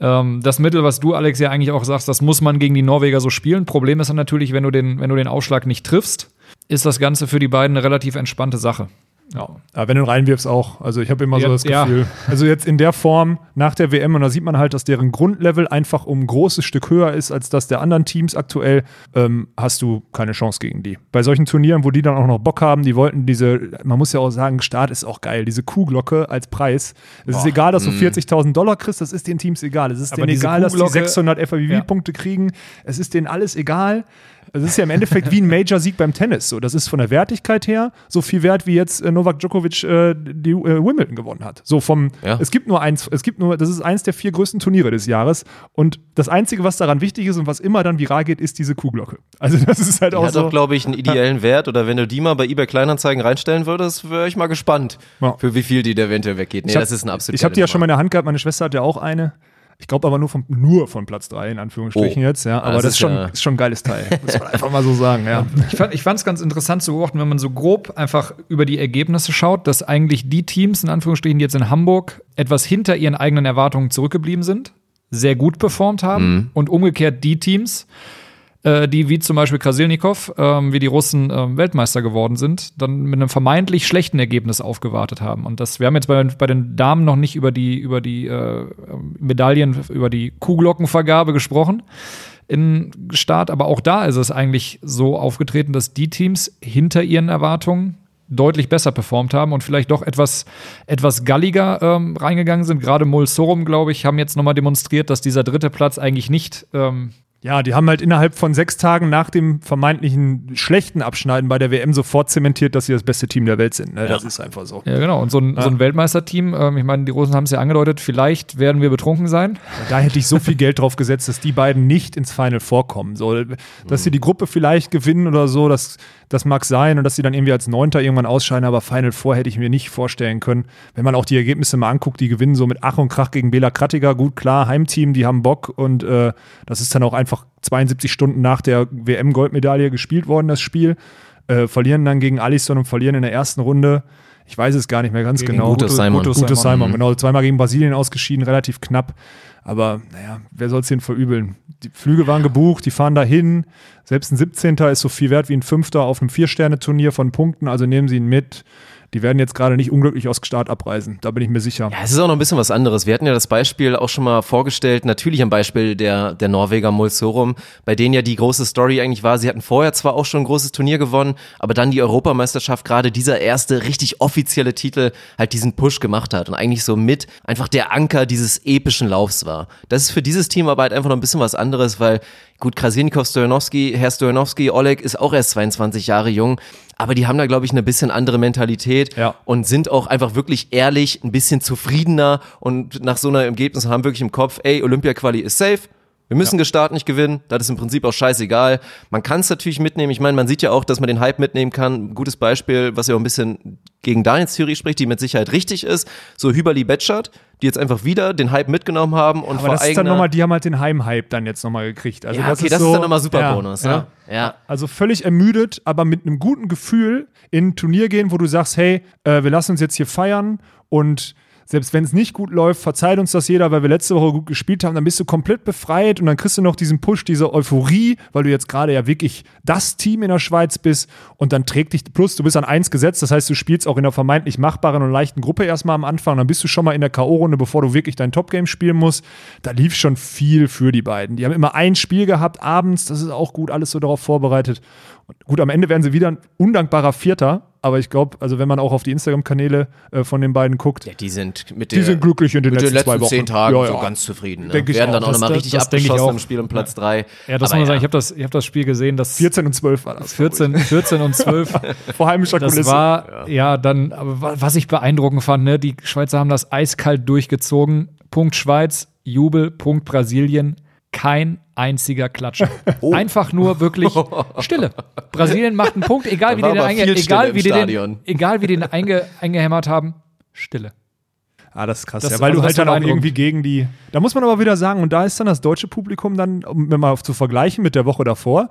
Ja. Ähm, das Mittel, was du, Alex, ja eigentlich auch sagst, das muss man gegen die Norweger so spielen. Problem ist dann natürlich, wenn du den, wenn du den Aufschlag nicht triffst, ist das Ganze für die beiden eine relativ entspannte Sache. Ja, aber wenn du reinwirfst auch. Also ich habe immer so Ja, das ja. Gefühl. Also jetzt in der Form nach der WM und da sieht man halt, dass deren Grundlevel einfach um ein großes Stück höher ist als das der anderen Teams aktuell, ähm, hast du keine Chance gegen die. Bei solchen Turnieren, wo die dann auch noch Bock haben, die wollten diese, man muss ja auch sagen, Start ist auch geil, diese Kuhglocke als Preis. Es ist egal, dass du 40.000 Dollar kriegst, das ist den Teams egal. Es ist Aber denen egal, dass die Kuhglocke- 600 FAVV-Punkte kriegen. Es ist denen alles egal. Es ist ja im Endeffekt wie ein Major-Sieg beim Tennis. So, das ist von der Wertigkeit her so viel wert, wie jetzt äh, Novak Djokovic äh, die äh, Wimbledon gewonnen hat. So vom, Ja. es gibt nur eins, es gibt nur, das ist eins der vier größten Turniere des Jahres. Und das Einzige, was daran wichtig ist und was immer dann viral geht, ist diese Kuhglocke. *laughs* Also das ist halt Die auch hat so. auch, glaube ich, einen ideellen Wert. Oder wenn du die mal bei eBay Kleinanzeigen reinstellen würdest, wäre ich mal gespannt, Ja. für wie viel die da eventuell weggeht. Nee, hab- das ist ein absolut Ich habe die ja schon mal in der Hand gehabt, meine Schwester hat ja auch eine. Ich glaube aber nur von, nur von Platz 3, in Anführungsstrichen Oh. jetzt, ja. Aber Das das, ist ist, schon, ja- ist schon ein geiles Teil. Muss man einfach mal so sagen, ja. *laughs* Ich fand ich es ganz interessant zu beobachten, wenn man so grob einfach über die Ergebnisse schaut, dass eigentlich die Teams, in Anführungsstrichen, die jetzt in Hamburg etwas hinter ihren eigenen Erwartungen zurückgeblieben sind, sehr gut performt haben und umgekehrt die Teams, äh, die wie zum Beispiel Krasilnikov, ähm, wie die Russen ähm, Weltmeister geworden sind, dann mit einem vermeintlich schlechten Ergebnis aufgewartet haben. Und das, wir haben jetzt bei, bei den Damen noch nicht über die, über die äh, Medaillen, über die Kuhglockenvergabe gesprochen in Start, aber auch da ist es eigentlich so aufgetreten, dass die Teams hinter ihren Erwartungen deutlich besser performt haben und vielleicht doch etwas, etwas galliger ähm, reingegangen sind. Gerade Mulsorum, glaube ich, haben jetzt nochmal demonstriert, dass dieser dritte Platz eigentlich nicht ähm, Ja, die haben halt innerhalb von sechs Tagen nach dem vermeintlichen schlechten Abschneiden bei der WM sofort zementiert, dass sie das beste Team der Welt sind. Ne? Das ist einfach so. Ja, genau. Und so ein, so ein Weltmeisterteam, ähm, ich meine, die Russen haben es ja angedeutet, vielleicht werden wir betrunken sein. Da hätte ich so viel Geld drauf gesetzt, dass die beiden nicht ins Final vorkommen. So, dass sie die Gruppe vielleicht gewinnen oder so, das, das mag sein und dass sie dann irgendwie als Neunter irgendwann ausscheiden, aber Final Four hätte ich mir nicht vorstellen können. Wenn man auch die Ergebnisse mal anguckt, die gewinnen so mit Ach und Krach gegen Bela Krattiger, gut, klar, Heimteam, die haben Bock und äh, das ist dann auch einfach 72 Stunden nach der WM-Goldmedaille gespielt worden, das Spiel. Äh, verlieren dann gegen Alisson und verlieren in der ersten Runde. Ich weiß es gar nicht mehr ganz genau. Gute Simon. Gute Gute Simon, Simon. genau. Zweimal gegen Brasilien ausgeschieden, relativ knapp. Aber naja, wer soll es denen verübeln? Die Flüge waren gebucht, die fahren dahin. Selbst ein 17. ist so viel wert wie ein Fünfter auf einem Vier-Sterne-Turnier von Punkten, also nehmen sie ihn mit. Die werden jetzt gerade nicht unglücklich aus Start abreisen, da bin ich mir sicher. Ja, es ist auch noch ein bisschen was anderes. Wir hatten ja das Beispiel auch schon mal vorgestellt, natürlich am Beispiel der, der Norweger Mulsorum, bei denen ja die große Story eigentlich war, sie hatten vorher zwar auch schon ein großes Turnier gewonnen, aber dann die Europameisterschaft, gerade dieser erste richtig offizielle Titel, halt diesen Push gemacht hat und eigentlich so mit einfach der Anker dieses epischen Laufs war. Das ist für dieses Team aber halt einfach noch ein bisschen was anderes, weil gut, Krasilnikov, Stojanowski, Herr Stojanowski, Oleg ist auch erst 22 Jahre jung, aber die haben da, glaube ich, eine bisschen andere Mentalität Ja. und sind auch einfach wirklich ehrlich, ein bisschen zufriedener und nach so einer Ergebnis haben wirklich im Kopf, ey, Olympia-Quali ist safe, Wir müssen Gestart nicht gewinnen, das ist im Prinzip auch scheißegal. Man kann es natürlich mitnehmen. Ich meine, man sieht ja auch, dass man den Hype mitnehmen kann. Ein gutes Beispiel, was ja auch ein bisschen gegen Daniels Theorie spricht, die mit Sicherheit richtig ist. So Hüberli Betschert, die jetzt einfach wieder den Hype mitgenommen haben und Aber vor das ist dann nochmal, die haben halt den Heimhype dann jetzt nochmal gekriegt. Also Ja, okay, das ist dann nochmal super Bonus, ne? Ja. Also völlig ermüdet, aber mit einem guten Gefühl in ein Turnier gehen, wo du sagst, hey, äh, wir lassen uns jetzt hier feiern und selbst wenn es nicht gut läuft, verzeiht uns das jeder, weil wir letzte Woche gut gespielt haben, dann bist du komplett befreit und dann kriegst du noch diesen Push, diese Euphorie, weil du jetzt gerade ja wirklich das Team in der Schweiz bist und dann trägt dich, plus du bist an eins gesetzt, das heißt, du spielst auch in der vermeintlich machbaren und leichten Gruppe erstmal am Anfang, dann bist du schon mal in der K.O.-Runde, bevor du wirklich dein Top-Game spielen musst. Da lief schon viel für die beiden. Die haben immer ein Spiel gehabt, abends, das ist auch gut, alles so darauf vorbereitet. Gut, am Ende werden sie wieder ein undankbarer Vierter, aber ich glaube, also wenn man auch auf die Instagram-Kanäle äh, von den beiden guckt, Ja, die sind mit Die der, sind glücklich in den mit letzten den letzten zwei Wochen. zehn Tagen Ja, so ja. ganz zufrieden. Ne? Werden auch. dann auch Das- nochmal das- richtig das abgeschossen im Spiel um Platz drei. Ja, das Aber muss man sagen, ich habe das, ich hab das Spiel gesehen, das 14 und 12 war das. 14, 14 und 12. *laughs* Vor heimischer Das Kulisse. war, ja. dann, aber wa- was ich beeindruckend fand, ne, die Schweizer haben das eiskalt durchgezogen. Punkt Schweiz, Jubel, Punkt Brasilien, kein einziger Klatscher. *laughs* Oh. Einfach nur wirklich *laughs* Stille. Brasilien macht einen Punkt, egal wie die den, einge egal wie die den, egal wie den einge eingehämmert haben, Stille. Ah, das ist krass. Das- ja, weil also du das halt dann auch irgendwie gegen die. Da muss man aber wieder sagen, und da ist dann das deutsche Publikum dann, um mal zu vergleichen mit der Woche davor,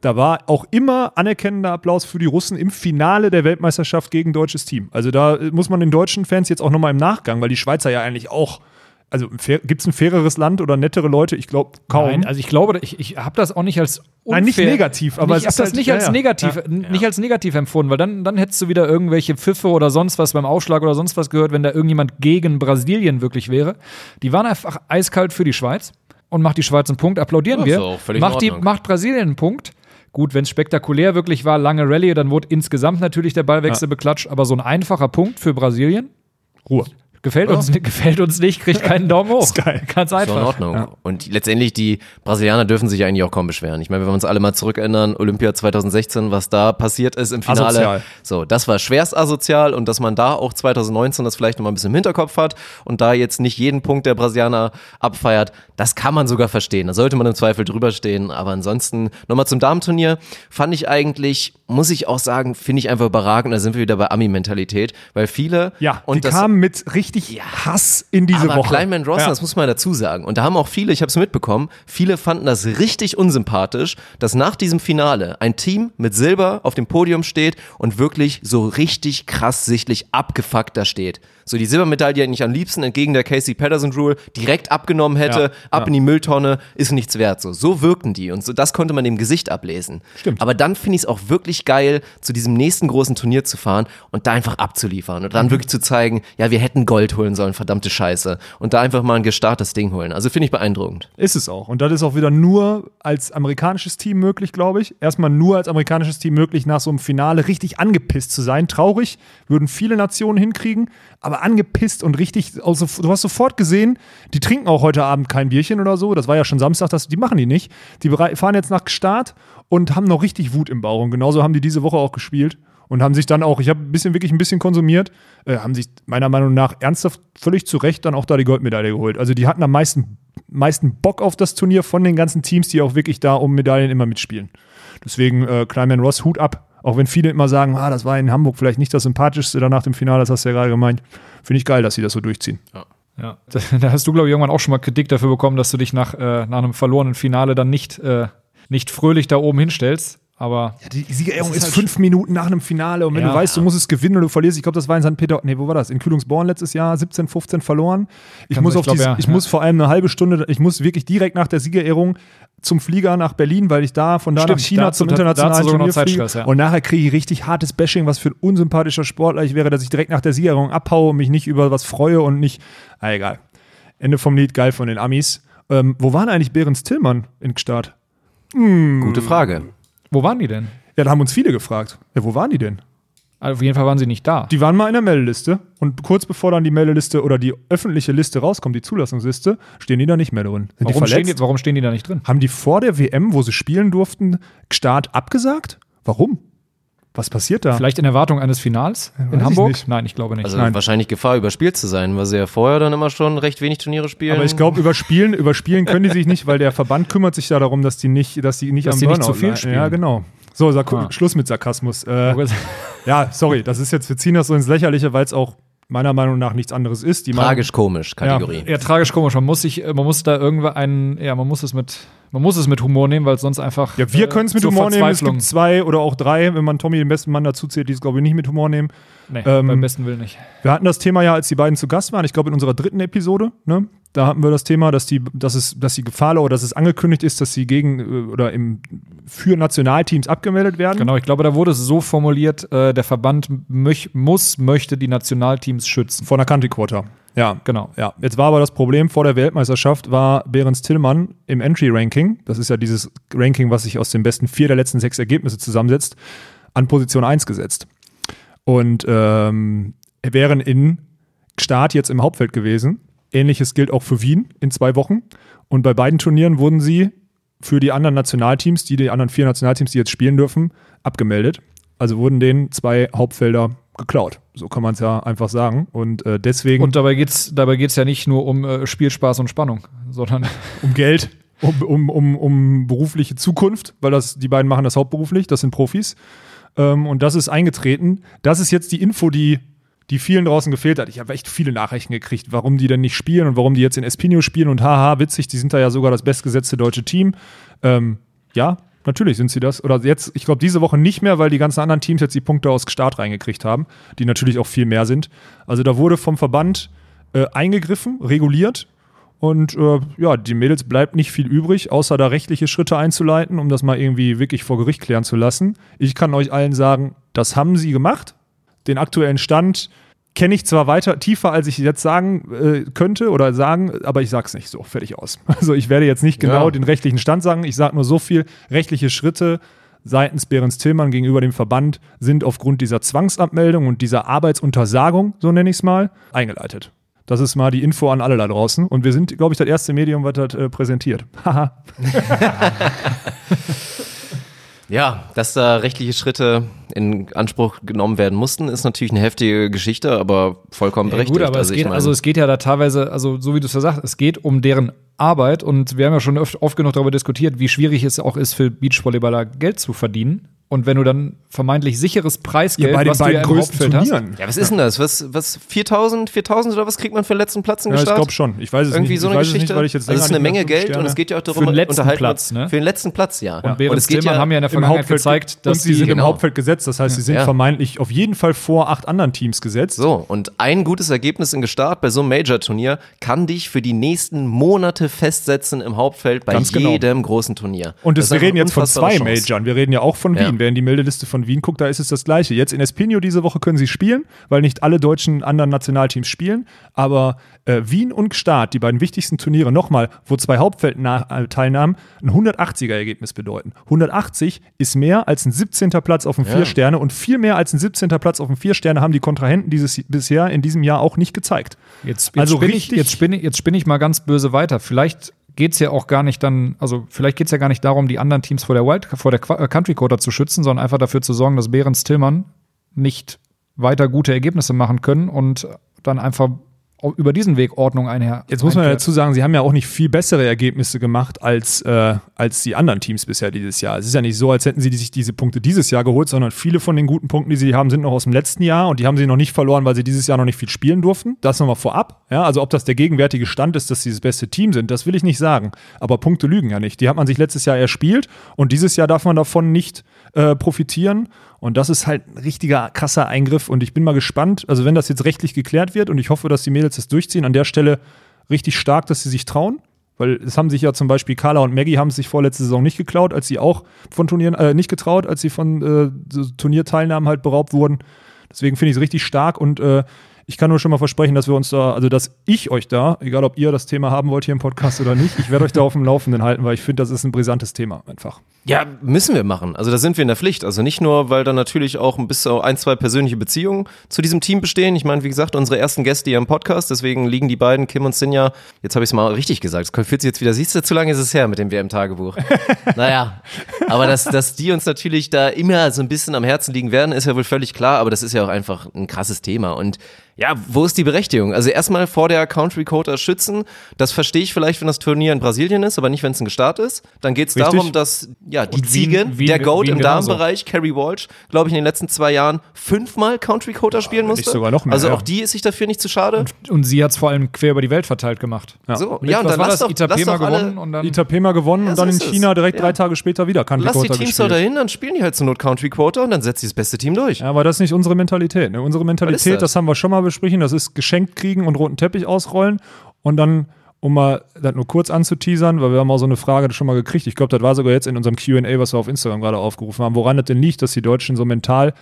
da war auch immer anerkennender Applaus für die Russen im Finale der Weltmeisterschaft gegen deutsches Team. Also da äh, muss man den deutschen Fans jetzt auch nochmal im Nachgang, weil die Schweizer ja eigentlich auch. Also gibt es ein faireres Land oder nettere Leute? Ich glaube kaum. Nein, also ich glaube, ich, ich habe das auch nicht als unfair, Nein, nicht negativ, aber ich es habe ist das halt- nicht ja, als ja. negativ, Ja. nicht als negativ empfunden, weil dann, dann hättest du wieder irgendwelche Pfiffe oder sonst was beim Aufschlag oder sonst was gehört, wenn da irgendjemand gegen Brasilien wirklich wäre. Die waren einfach eiskalt für die Schweiz und macht die Schweiz einen Punkt, applaudieren Ja, wir. macht, die, macht Brasilien einen Punkt. Gut, wenn es spektakulär wirklich war, lange Rallye, dann wurde insgesamt natürlich der Ballwechsel beklatscht, aber so ein einfacher Punkt für Brasilien. Ruhe. Gefällt, uns, *laughs* gefällt uns nicht, kriegt keinen Daumen *laughs* hoch. Ist geil. Ganz So in einfach. Ordnung. Und letztendlich, die Brasilianer dürfen sich eigentlich auch kaum beschweren. Ich meine, wenn wir uns alle mal zurückerinnern, Olympia 2016, was da passiert ist im Finale. Asozial. So, das war schwerst asozial und dass man da auch 2019 das vielleicht noch mal ein bisschen im Hinterkopf hat und da jetzt nicht jeden Punkt der Brasilianer abfeiert, das kann man sogar verstehen. Da sollte man im Zweifel drüber stehen. Aber ansonsten, nochmal zum Damenturnier, fand ich eigentlich, muss ich auch sagen, finde ich einfach überragend. Da sind wir wieder bei Ami-Mentalität, weil viele Ja, und die das, kamen mit richtig Hass in diese aber Woche. Kleinman Ross, Ja. das muss man dazu sagen. Und da haben auch viele, ich habe es mitbekommen, viele fanden das richtig unsympathisch, dass nach diesem Finale ein Team mit Silber auf dem Podium steht und wirklich so richtig krass sichtlich abgefuckt da steht. So die Silbermedaille, die ich am liebsten entgegen der Casey Patterson Rule direkt abgenommen hätte, Ja, ab ja. in die Mülltonne, ist nichts wert. So, so wirkten die und so, das konnte man dem Gesicht ablesen. Stimmt. Aber dann finde ich es auch wirklich geil, zu diesem nächsten großen Turnier zu fahren und da einfach abzuliefern und dann Mhm. wirklich zu zeigen, ja, wir hätten Gold holen sollen, verdammte Scheiße. Und da einfach mal ein gestartetes Ding holen. Also finde ich beeindruckend. Ist es auch. Und das ist auch wieder nur als amerikanisches Team möglich, glaube ich. Erstmal nur als amerikanisches Team möglich, nach so einem Finale richtig angepisst zu sein. Traurig, würden viele Nationen hinkriegen, aber angepisst und richtig, also, du hast sofort gesehen, die trinken auch heute Abend kein Bierchen oder so. Das war ja schon Samstag, das, die machen die nicht. Die fahren jetzt nach Start und haben noch richtig Wut im Bauch. Und genauso haben die diese Woche auch gespielt. Und haben sich dann auch, ich habe ein bisschen, wirklich ein bisschen konsumiert, äh, haben sich meiner Meinung nach ernsthaft völlig zu Recht dann auch da die Goldmedaille geholt. Also die hatten am meisten, meisten Bock auf das Turnier von den ganzen Teams, die auch wirklich da um Medaillen immer mitspielen. Deswegen äh, Kleinman Ross, Hut ab. Auch wenn viele immer sagen, ah, das war in Hamburg vielleicht nicht das sympathischste danach dem Finale, das hast du ja gerade gemeint. Finde ich geil, dass sie das so durchziehen. Ja, *laughs* da hast du, glaube ich, irgendwann auch schon mal Kritik dafür bekommen, dass du dich nach, äh, nach einem verlorenen Finale dann nicht, äh, nicht fröhlich da oben hinstellst. Aber Die Siegerehrung ist, ist halt fünf Minuten nach einem Finale und wenn Ja. du weißt, du musst es gewinnen oder du verlierst, ich glaube, das war in St. Peter, nee, wo war das? In Kühlungsborn letztes Jahr, 17, 15 verloren. Ich Kann muss auf ich glaub, die, ja, ich ja. muss vor allem eine halbe Stunde, ich muss wirklich direkt nach der Siegerehrung zum Flieger nach Berlin, weil ich da von da Stimmt, nach China dazu- zum internationalen Turnier fliege. Ja. Und nachher kriege ich richtig hartes Bashing, was für ein unsympathischer Sportler ich wäre, dass ich direkt nach der Siegerehrung abhaue und mich nicht über was freue und nicht, ah, egal. Ende vom Lied, geil von den Amis. Ähm, wo waren eigentlich Behrens Tillmann in Start? Gute Frage. Wo waren die denn? Ja, da haben uns viele gefragt. Ja, wo waren die denn? Also auf jeden Fall waren sie nicht da. Die waren mal in der Meldeliste und kurz bevor dann die Meldeliste oder die öffentliche Liste rauskommt, die Zulassungsliste, stehen die da nicht mehr drin. Sind die warum, stehen verletzt? die, warum stehen die da nicht drin? Haben die vor der WM, wo sie spielen durften, Start abgesagt? Warum? Was passiert da? Vielleicht in Erwartung eines Finals weiß in ich Hamburg? nicht. Nein, ich glaube nicht. Also Nein. wahrscheinlich Gefahr, überspielt zu sein, weil sie ja vorher dann immer schon recht wenig Turniere spielen. Aber ich glaube, überspielen, überspielen können die sich nicht, weil der Verband kümmert sich ja darum, dass die nicht, dass die nicht Dass am die nicht zu viel spielen. Ja, genau. So, Sark Ah. Schluss mit Sarkasmus. Äh, ja, sorry, das ist jetzt, wir ziehen das so ins Lächerliche, weil es auch meiner Meinung nach nichts anderes ist. Die Tragisch komisch, Kategorie. Ja, tragisch komisch. Man muss sich, man muss da irgendwann einen, ja, man muss es mit, man muss es mit Humor nehmen, weil es sonst einfach. Ja, wir äh, können es mit Humor nehmen. Es gibt zwei oder auch drei, wenn man Tommy den besten Mann dazu zählt, die es, glaube ich, nicht mit Humor nehmen. Nee, ähm, beim besten Willen nicht. Wir hatten das Thema ja, als die beiden zu Gast waren, ich glaube in unserer dritten Episode, ne? Da hatten wir das Thema, dass die, dass es, dass die Gefahr oder dass es angekündigt ist, dass sie gegen äh, oder im, für Nationalteams abgemeldet werden. Genau, ich glaube, da wurde es so formuliert, äh, der Verband möch, muss, möchte die Nationalteams schützen. Von der Country Quarter. Ja, Genau. Ja, jetzt war aber das Problem vor der Weltmeisterschaft war Behrens Tillmann im Entry-Ranking, das ist ja dieses Ranking, was sich aus den besten vier der letzten sechs Ergebnisse zusammensetzt, an Position 1 gesetzt. Und ähm, er wären in Start jetzt im Hauptfeld gewesen. Ähnliches gilt auch für Wien in zwei Wochen. Und bei beiden Turnieren wurden sie für die anderen Nationalteams, die, die anderen vier Nationalteams, die jetzt spielen dürfen, abgemeldet. Also wurden denen zwei Hauptfelder geklaut. So kann man es ja einfach sagen. Und äh, deswegen Und dabei geht's, dabei geht's ja nicht nur um äh, Spielspaß und Spannung, sondern *laughs* um Geld, um, um, um, um berufliche Zukunft, weil das, die beiden machen das hauptberuflich, das sind Profis. Ähm, und das ist eingetreten. Das ist jetzt die Info, die, die vielen draußen gefehlt hat. Ich habe echt viele Nachrichten gekriegt, warum die denn nicht spielen und warum die jetzt in Espino spielen und haha, witzig, die sind da ja sogar das bestgesetzte deutsche Team. Ähm, ja, natürlich sind sie das. Oder jetzt, ich glaube, diese Woche nicht mehr, weil die ganzen anderen Teams jetzt die Punkte aus Start reingekriegt haben, die natürlich auch viel mehr sind. Also da wurde vom Verband äh, eingegriffen, reguliert. Und äh, ja, die Mädels bleibt nicht viel übrig, außer da rechtliche Schritte einzuleiten, um das mal irgendwie wirklich vor Gericht klären zu lassen. Ich kann euch allen sagen, das haben sie gemacht. Den aktuellen Stand kenne ich zwar weiter tiefer, als ich jetzt sagen äh, könnte oder sagen, aber ich sag's nicht so, fertig aus. *laughs* Also ich werde jetzt nicht genau Ja. den rechtlichen Stand sagen, ich sage nur so viel, rechtliche Schritte seitens Behrens Tillmann gegenüber dem Verband sind aufgrund dieser Zwangsabmeldung und dieser Arbeitsuntersagung, so nenne ich es mal, eingeleitet. Das ist mal die Info an alle da draußen. Und wir sind, glaube ich, das erste Medium, was das äh, präsentiert. Haha. *laughs* *laughs* Ja, dass da rechtliche Schritte in Anspruch genommen werden mussten, ist natürlich eine heftige Geschichte, aber vollkommen Ja, berechtigt. gut, aber es ich geht, meine- also es geht ja da teilweise, also so wie du es ja sagst, es geht um deren Arbeit und wir haben ja schon oft, oft genug darüber diskutiert, wie schwierig es auch ist, für Beachvolleyballer Geld zu verdienen. Und wenn du dann vermeintlich sicheres Preisgeld, bei den was du beiden ja im größten Hauptfeld hast, Turnieren. ja, was ist denn das? Was, was 4000, 4000 oder was kriegt man für den letzten Platz in Ja, ich glaube schon. Ich weiß es Irgendwie nicht. so eine Geschichte. nicht, weil ich jetzt also es ist eine Menge Geld und Sterne- es geht ja auch darum, Für den letzten Platz, ne? Für den letzten Platz, ja. Und Behrens es geht Tillmann ja, haben ja in der Vergangenheit Hauptfeld gezeigt, dass und sie sind genau. im Hauptfeld gesetzt. Das heißt, sie sind Ja. vermeintlich auf jeden Fall vor acht anderen Teams gesetzt. So, und ein gutes Ergebnis in Gestart bei so einem Major-Turnier kann dich für die nächsten Monate festsetzen im Hauptfeld bei Ganz genau. jedem großen Turnier. Und Das wir reden jetzt von zwei. Majors. Wir reden ja auch von Ja. Wien. Wer in die Meldeliste von Wien guckt, da ist es das Gleiche. Jetzt in Espino diese Woche können sie spielen, weil nicht alle deutschen anderen Nationalteams spielen. Aber äh, Wien und Start, die beiden wichtigsten Turniere, nochmal, wo zwei Hauptfeldteilnahmen ein 180er-Ergebnis bedeuten. 180 ist mehr als ein 17. Platz auf dem Ja. Vier-Sterne und viel mehr als ein 17. Platz auf dem Vier-Sterne haben die Kontrahenten dieses bisher in diesem Jahr auch nicht gezeigt. Jetzt, jetzt, Also spinne ich, richtig- jetzt, spinne, jetzt spinne ich mal ganz böse weiter. Vielleicht geht es ja auch gar nicht dann, also vielleicht geht es ja gar nicht darum, die anderen Teams vor der Wild, vor der äh, Country Quarter zu schützen, sondern einfach dafür zu sorgen, dass Behrens Tillmann nicht weiter gute Ergebnisse machen können und dann einfach über diesen Weg Ordnung einher. Jetzt muss man dazu sagen, sie haben ja auch nicht viel bessere Ergebnisse gemacht als, äh, als die anderen Teams bisher dieses Jahr. Es ist ja nicht so, als hätten sie sich diese Punkte dieses Jahr geholt, sondern viele von den guten Punkten, die sie haben, sind noch aus dem letzten Jahr und die haben sie noch nicht verloren, weil sie dieses Jahr noch nicht viel spielen durften. Das nochmal vorab. Ja, also ob das der gegenwärtige Stand ist, dass sie das beste Team sind, das will ich nicht sagen. Aber Punkte lügen ja nicht. Die hat man sich letztes Jahr erspielt und dieses Jahr darf man davon nicht äh, profitieren. Und das ist halt ein richtiger krasser Eingriff. Und ich bin mal gespannt, also wenn das jetzt rechtlich geklärt wird und ich hoffe, dass die Mädels das durchziehen, an der Stelle richtig stark, dass sie sich trauen. Weil es haben sich ja zum Beispiel Carla und Maggie haben sich vorletzte Saison nicht geklaut, als sie auch von Turnieren, äh, nicht getraut, als sie von äh, Turnierteilnahmen halt beraubt wurden. Deswegen finde ich es richtig stark und äh, ich kann nur schon mal versprechen, dass wir uns da, also dass ich euch da, egal ob ihr das Thema haben wollt hier im Podcast oder nicht, ich werde euch da auf dem Laufenden halten, weil ich finde, das ist ein brisantes Thema einfach. Ja, müssen wir machen. Also da sind wir in der Pflicht. Also nicht nur, weil da natürlich auch ein bisschen ein, zwei persönliche Beziehungen zu diesem Team bestehen. Ich meine, wie gesagt, unsere ersten Gäste hier im Podcast, deswegen liegen die beiden, Kim und Sinja, jetzt habe ich es mal richtig gesagt, es fühlt sich jetzt wieder, siehst du, zu lange ist es her mit dem WM-Tagebuch. *laughs* naja, Aber dass, dass die uns natürlich da immer so ein bisschen am Herzen liegen werden, ist ja wohl völlig klar, aber das ist ja auch einfach ein krasses Thema. Und ja, wo ist die Berechtigung? Also erstmal vor der Country Quota schützen, das verstehe ich vielleicht, wenn das Turnier in Brasilien ist, aber nicht, wenn es ein Gestart ist. Dann geht es darum, dass ja, die Und Wien- Ziege, Wien- der Goat im. Damenbereich, Carrie Walsh, glaube ich, in den letzten zwei Jahren fünfmal Country Quota spielen musste. sogar noch mehr, Also ja. auch die ist sich dafür nicht zu schade. Und sie hat es vor allem quer über die Welt verteilt gemacht. So, Mit, ja, und dann war lass das? doch, Itapema gewonnen und dann Itapema gewonnen Ja, und so dann in. China direkt Ja. drei Tage später wieder Country lass die Quota Teams gespielt. dahin, dann spielen die halt zur Not Country Quota und dann setzt sie das beste Team durch. Ja, aber das ist nicht unsere Mentalität. Ne? Unsere Mentalität, das? das? haben wir schon mal besprochen, das ist geschenkt kriegen und roten Teppich ausrollen und dann, um mal das nur kurz anzuteasern, weil wir haben auch so eine Frage schon mal gekriegt. Ich glaube, das war sogar jetzt in unserem Q&A, was wir auf Instagram gerade aufgerufen haben, woran das denn liegt, dass die Deutschen so mental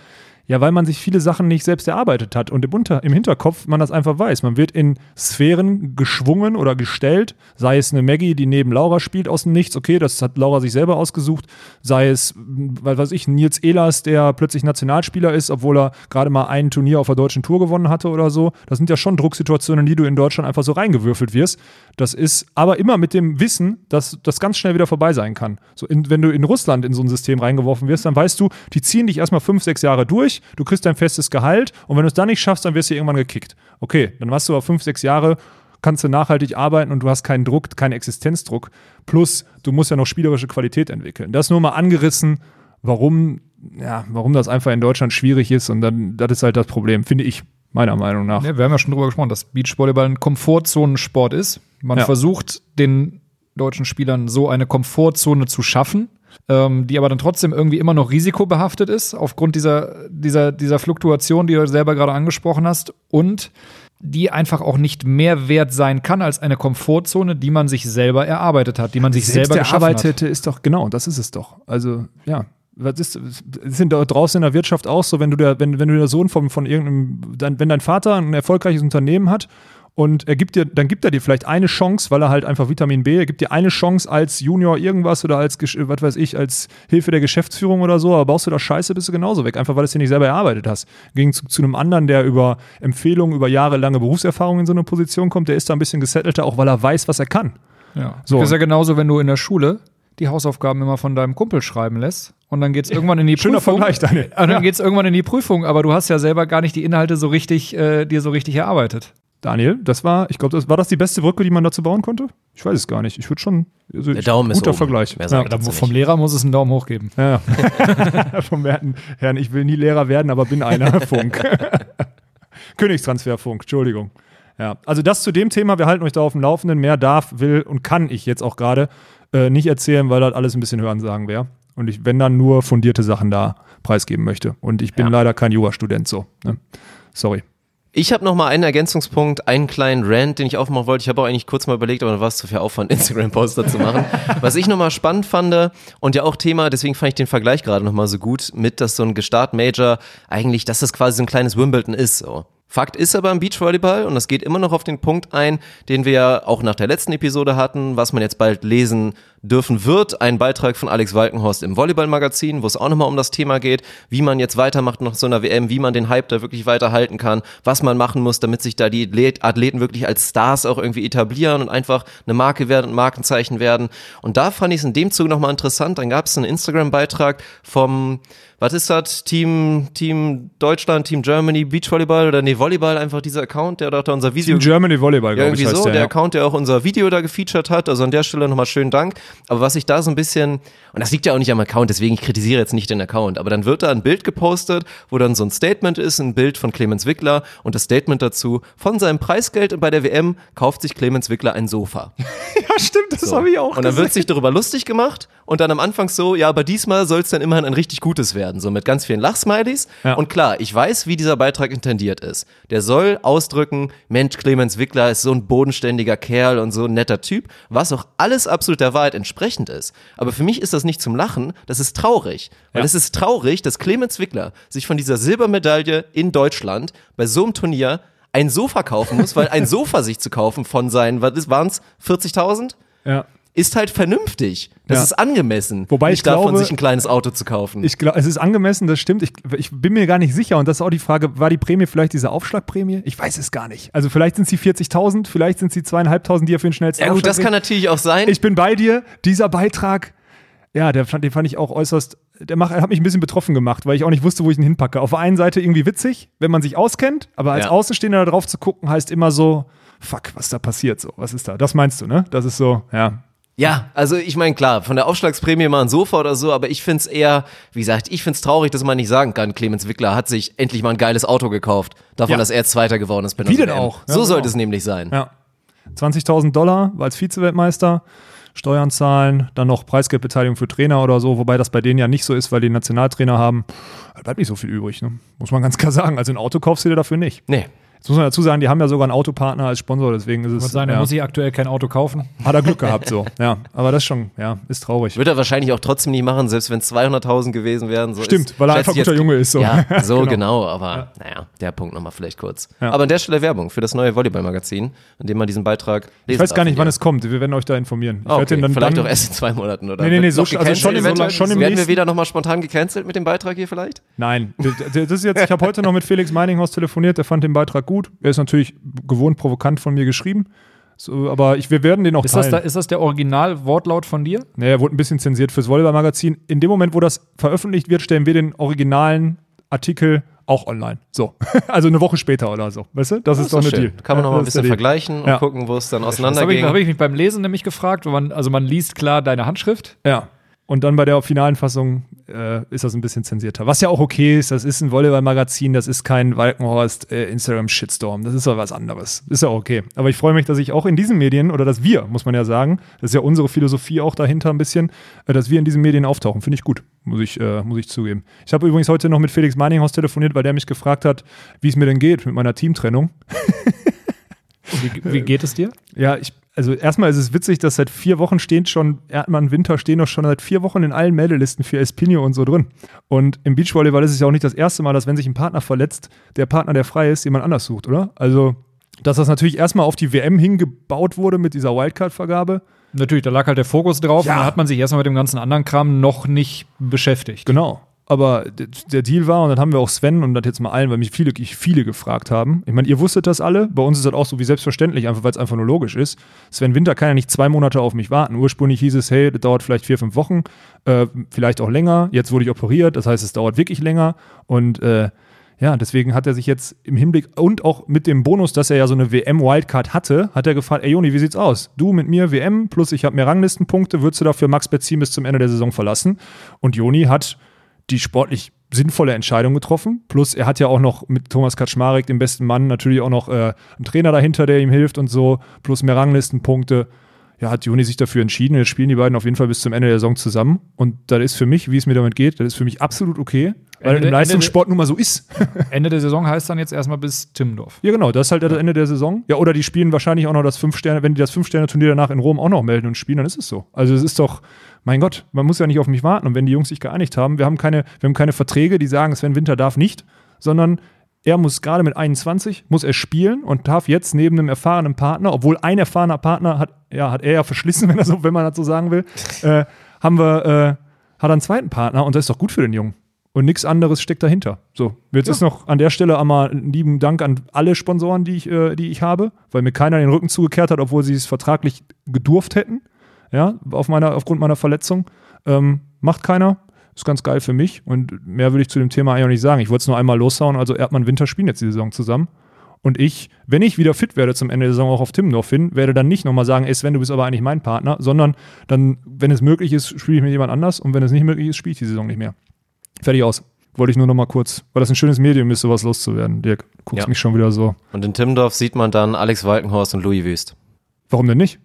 ja, weil man sich viele Sachen nicht selbst erarbeitet hat und im, Unter im Hinterkopf man das einfach weiß. Man wird in Sphären geschwungen oder gestellt, sei es eine Maggie, die neben Laura spielt aus dem Nichts, okay, das hat Laura sich selber ausgesucht, sei es, was weiß ich, Nils Ehlers, der plötzlich Nationalspieler ist, obwohl er gerade mal ein Turnier auf der deutschen Tour gewonnen hatte oder so. Das sind ja schon Drucksituationen, in die du in Deutschland einfach so reingewürfelt wirst. Das ist aber immer mit dem Wissen, dass das ganz schnell wieder vorbei sein kann. So in, wenn du in Russland in so ein System reingeworfen wirst, dann weißt du, die ziehen dich erstmal fünf, sechs Jahre durch, du kriegst dein festes Gehalt und wenn du es dann nicht schaffst, dann wirst du irgendwann gekickt. Okay, dann hast du aber fünf, sechs Jahre, kannst du nachhaltig arbeiten und du hast keinen Druck, keinen Existenzdruck. Plus, du musst ja noch spielerische Qualität entwickeln. Das nur mal angerissen, warum, ja, warum das einfach in Deutschland schwierig ist und dann, das ist halt das Problem, finde ich, meiner Meinung nach. Ja, wir haben ja schon drüber gesprochen, dass Beachvolleyball ein Komfortzonensport ist. Man Ja. versucht den deutschen Spielern so eine Komfortzone zu schaffen, ähm, die aber dann trotzdem irgendwie immer noch risikobehaftet ist, aufgrund dieser, dieser, dieser Fluktuation, die du selber gerade angesprochen hast, und die einfach auch nicht mehr wert sein kann als eine Komfortzone, die man sich selber erarbeitet hat, die man sich Selbst selber geschaffen hat. erarbeitete ist doch, genau, das ist es doch. Also, ja. Was ist, es sind da draußen in der Wirtschaft auch so, wenn du der, wenn, wenn du der Sohn von, von irgendeinem, dein, wenn dein Vater ein erfolgreiches Unternehmen hat und er gibt dir, dann gibt er dir vielleicht eine Chance, weil er halt einfach Vitamin B, er gibt dir eine Chance als Junior irgendwas oder als, was weiß ich, als Hilfe der Geschäftsführung oder so, aber baust du da Scheiße, bist du genauso weg, einfach weil du es dir nicht selber erarbeitet hast. Gegen zu, zu einem anderen, der über Empfehlungen, über jahrelange Berufserfahrung in so eine Position kommt, der ist da ein bisschen gesettelter, auch weil er weiß, was er kann. Ja. So. Das ist ja genauso, wenn du in der Schule die Hausaufgaben immer von deinem Kumpel schreiben lässt und dann geht es irgendwann in die *laughs* Schöner Prüfung. Vergleich, Daniel. Und dann Ja. geht es irgendwann in die Prüfung, aber du hast ja selber gar nicht die Inhalte so richtig, äh, dir so richtig erarbeitet. Daniel, das war, ich glaube, das war das die beste Brücke, die man dazu bauen konnte? Ich weiß es gar nicht. Ich würde schon. Also Der Daumen ist guter oben. Vergleich. Ja, Da, vom. Lehrer muss es einen Daumen hoch geben. ja. *laughs* *laughs* Vom Herrn, ich will nie Lehrer werden, aber bin einer. Funk. Königstransferfunk, Entschuldigung. Ja, also das zu dem Thema, wir halten euch da auf dem Laufenden. Mehr darf, will und kann ich jetzt auch gerade äh, nicht erzählen, weil das alles ein bisschen Hörensagen wäre. Und ich, wenn dann nur fundierte Sachen da preisgeben möchte. Und ich bin Ja. leider kein Jurastudent so. Ne? Sorry. Ich habe noch mal einen Ergänzungspunkt, einen kleinen Rant, den ich aufmachen wollte. Ich habe auch eigentlich kurz mal überlegt, aber dann war es zu viel Aufwand, *laughs* Instagram-Poster zu machen. Was ich noch mal spannend fand und ja auch Thema, deswegen fand ich den Vergleich gerade noch mal so gut mit, dass so ein Gestart-Major eigentlich, dass das quasi so ein kleines Wimbledon ist. So. Fakt ist aber im Beachvolleyball, und das geht immer noch auf den Punkt ein, den wir ja auch nach der letzten Episode hatten, was man jetzt bald lesen dürfen wird, ein Beitrag von Alex Walkenhorst im Volleyball-Magazin, wo es auch nochmal um das Thema geht, wie man jetzt weitermacht nach so einer WM, wie man den Hype da wirklich weiterhalten kann, was man machen muss, damit sich da die Athlet- Athleten wirklich als Stars auch irgendwie etablieren und einfach eine Marke werden und Markenzeichen werden. Und da fand ich es in dem Zug nochmal interessant, dann gab es einen Instagram-Beitrag vom was ist das? Team, Team Deutschland, Team Germany, Beachvolleyball oder nee, Volleyball, einfach dieser Account, der doch da unser Video Team Germany Volleyball, ja, ich, irgendwie heißt so, der. der ja. Account, der auch unser Video da gefeatured hat. Also an der Stelle nochmal schönen Dank. Aber was ich da so ein bisschen, und das liegt ja auch nicht am Account, deswegen ich kritisiere jetzt nicht den Account, aber dann wird da ein Bild gepostet, wo dann so ein Statement ist, ein Bild von Clemens Wickler und das Statement dazu, von seinem Preisgeld bei der WM kauft sich Clemens Wickler ein Sofa. *laughs* Ja, stimmt, das So. habe ich auch Und dann gesehen. wird sich darüber lustig gemacht und dann am Anfang so, ja, aber diesmal soll es dann immerhin ein richtig gutes werden, so mit ganz vielen Lachsmileys. Ja. Und klar, ich weiß, wie dieser Beitrag intendiert ist. Der soll ausdrücken, Mensch, Clemens Wickler ist so ein bodenständiger Kerl und so ein netter Typ, was auch alles absolut der Wahrheit entsprechend ist. Aber für mich ist das nicht zum Lachen, das ist traurig. Weil Ja. es ist traurig, dass Clemens Wickler sich von dieser Silbermedaille in Deutschland bei so einem Turnier ein Sofa kaufen muss, weil ein *laughs* Sofa sich zu kaufen von seinen, was waren es, 40.000? Ja. Ist halt vernünftig. Das Ja. ist angemessen. Wobei nicht ich glaube- davon, sich ein kleines Auto zu kaufen. Ich glaube, es ist angemessen, das stimmt. Ich, ich bin mir gar nicht sicher. Und das ist auch die Frage, war die Prämie vielleicht diese Aufschlagprämie? Ich weiß es gar nicht. Also vielleicht sind es die 40.000, vielleicht sind es die zweieinhalbtausend, die er für den schnellsten ja gut, das kann natürlich auch sein. Ich bin bei dir. Dieser Beitrag, Ja, der fand, den fand ich auch äußerst, der macht, hat mich ein bisschen betroffen gemacht, weil ich auch nicht wusste, wo ich ihn hinpacke. Auf der einen Seite irgendwie witzig, wenn man sich auskennt, aber als Ja. Außenstehender da drauf zu gucken, heißt immer so, fuck, was da passiert so, was ist da? Das meinst du, ne? Das ist so, ja. Ja, also ich meine, klar, von der Aufschlagsprämie mal ein Sofa oder so, aber ich find's eher, wie gesagt, ich find's traurig, dass man nicht sagen kann, Clemens Wickler hat sich endlich mal ein geiles Auto gekauft, davon, Ja. dass er jetzt Zweiter geworden ist. bei Wie denn auch? Ja, So genau. sollte es nämlich sein. Ja. 20.000 Dollar als Vize-Weltmeister, Steuern zahlen, dann noch Preisgeldbeteiligung für Trainer oder so, wobei das bei denen ja nicht so ist, weil die Nationaltrainer haben. Da bleibt nicht so viel übrig, ne? muss man ganz klar sagen. Also ein Auto kaufst du dir dafür nicht. Nee. Jetzt muss man dazu sagen, die haben ja sogar einen Autopartner als Sponsor, deswegen ist es. Muss sein, er ja, muss sich aktuell kein Auto kaufen. hat er Glück gehabt, *laughs* so. Ja, aber das schon, ja, ist traurig. Wird er wahrscheinlich auch trotzdem nie machen, selbst wenn es 200.000 gewesen wären. So Stimmt, ist, weil er einfach ich guter jetzt- Junge ist, so. Ja, *laughs* so Genau. genau. aber naja, der Punkt nochmal vielleicht kurz. Ja. Aber an der Stelle Werbung für das neue Volleyball-Magazin, in dem man diesen Beitrag lesen Ich weiß gar nicht, wann es kommt. Wir werden euch da informieren. Ich werde okay. dann, vielleicht dann auch erst in zwei Monaten oder Nee, nee, nee, so also schon im- gecancelt schon im Werden wir wieder nochmal spontan gecancelt mit dem Beitrag hier vielleicht? Nein, das ist jetzt, ich habe heute noch mit Felix Meininghaus telefoniert, der fand den Beitrag gut. Er ist natürlich gewohnt provokant von mir geschrieben. So, aber ich, wir werden den auch Ist das, teilen. da, ist das der Original-Wortlaut von dir? nee, er wurde ein bisschen zensiert fürs Volleyball-Magazin. In dem Moment, wo das veröffentlicht wird, stellen wir den originalen Artikel auch online. So. *laughs* also eine Woche später oder so. Weißt du? Das ist doch eine schön. Deal. Kann man noch mal ein das bisschen vergleichen und Ja. gucken, wo es dann Das habe ich, auseinandergeht. hab ich mich beim Lesen nämlich gefragt. wo Man, also man liest klar deine Handschrift. Ja. Und dann bei der finalen Fassung äh, ist das ein bisschen zensierter. Was ja auch okay ist, das ist ein Volleyball-Magazin, das ist kein Walkenhorst äh, Instagram-Shitstorm. Das ist doch was anderes. Ist ja okay. Aber ich freue mich, dass ich auch in diesen Medien, oder dass wir, muss man ja sagen, das ist ja unsere Philosophie auch dahinter ein bisschen, äh, dass wir in diesen Medien auftauchen. Finde ich gut, muss ich, äh, muss ich zugeben. Ich habe übrigens heute noch mit Felix Meininghaus telefoniert, weil der mich gefragt hat, wie es mir denn geht mit meiner Teamtrennung. Wie, wie geht es dir? Ja, ich, also erstmal ist es witzig, dass seit vier Wochen stehen schon, Erdmann, Winter stehen doch schon seit vier Wochen in allen Meldelisten für Espinho und so drin. Und im Beachvolleyball ist es ja auch nicht das erste Mal, dass wenn sich ein Partner verletzt, der Partner, der frei ist, jemand anders sucht, oder? Also, dass das natürlich erstmal auf die WM hingebaut wurde mit dieser Wildcard-Vergabe. Natürlich, da lag halt der Fokus drauf Ja. und dann hat man sich erstmal mit dem ganzen anderen Kram noch nicht beschäftigt. Genau. Aber der Deal war, und dann haben wir auch Sven und das jetzt mal allen, weil mich viele, viele gefragt haben. Ich meine, ihr wusstet das alle. Bei uns ist das auch so wie selbstverständlich, einfach weil es einfach nur logisch ist. Sven Winter kann ja nicht zwei Monate auf mich warten. Ursprünglich hieß es, hey, das dauert vielleicht vier, fünf Wochen, äh, vielleicht auch länger. Jetzt wurde ich operiert, das heißt, es dauert wirklich länger. Und äh, ja, deswegen hat er sich jetzt im Hinblick und auch mit dem Bonus, dass er ja so eine WM-Wildcard hatte, hat er gefragt, ey Joni, wie sieht's aus? Du mit mir WM plus ich habe mehr Ranglistenpunkte, würdest du dafür Max Betzin bis zum Ende der Saison verlassen? Und Joni hat die sportlich sinnvolle Entscheidung getroffen. Plus er hat ja auch noch mit Thomas Kaczmarek, dem besten Mann, natürlich auch noch äh, einen Trainer dahinter, der ihm hilft und so, plus mehr Ranglistenpunkte. Ja, hat Joni sich dafür entschieden. Jetzt spielen die beiden auf jeden Fall bis zum Ende der Saison zusammen. Und das ist für mich, wie es mir damit geht, das ist für mich absolut okay, weil Ende- im Leistungssport nun mal so ist. *laughs* Ende der Saison heißt dann jetzt erstmal bis Timmendorf. Ja, genau, das ist halt das Ende der Saison. Ja, oder die spielen wahrscheinlich auch noch das Fünf-Sterne, wenn die das Fünf-Sterne-Turnier danach in Rom auch noch melden und spielen, dann ist es so. Also es ist doch, mein Gott, man muss ja nicht auf mich warten. Und wenn die Jungs sich geeinigt haben, wir haben keine, wir haben keine Verträge, die sagen, Sven Winter darf nicht, sondern er muss gerade mit 21, muss er spielen und darf jetzt neben einem erfahrenen Partner, obwohl ein erfahrener Partner hat, ja, hat er ja verschlissen, *laughs* wenn, er so, wenn man das so sagen will, äh, haben wir, äh, hat er einen zweiten Partner und das ist doch gut für den Jungen. Und nichts anderes steckt dahinter. So, jetzt ist noch an der Stelle einmal einen lieben Dank an alle Sponsoren, die ich, äh, die ich habe, weil mir keiner den Rücken zugekehrt hat, obwohl sie es vertraglich gedurft hätten. Ja, auf meiner, aufgrund meiner Verletzung. Ähm, macht keiner. Ist ganz geil für mich. Und mehr würde ich zu dem Thema eigentlich auch nicht sagen. Ich wollte es nur einmal loshauen. Also Erdmann Winter spielen jetzt die Saison zusammen. Und ich, wenn ich wieder fit werde zum Ende der Saison auch auf Timmendorf hin, werde dann nicht nochmal sagen, ey Sven, du bist aber eigentlich mein Partner, sondern dann, wenn es möglich ist, spiele ich mit jemand anders und wenn es nicht möglich ist, spiele ich die Saison nicht mehr. Fertig aus. Wollte ich nur nochmal kurz, weil das ein schönes Medium ist, sowas loszuwerden. Dirk, guckst Ja. mich schon wieder so. Und in Timmendorf sieht man dann Alex Walkenhorst und Louis Wüst. Warum denn nicht?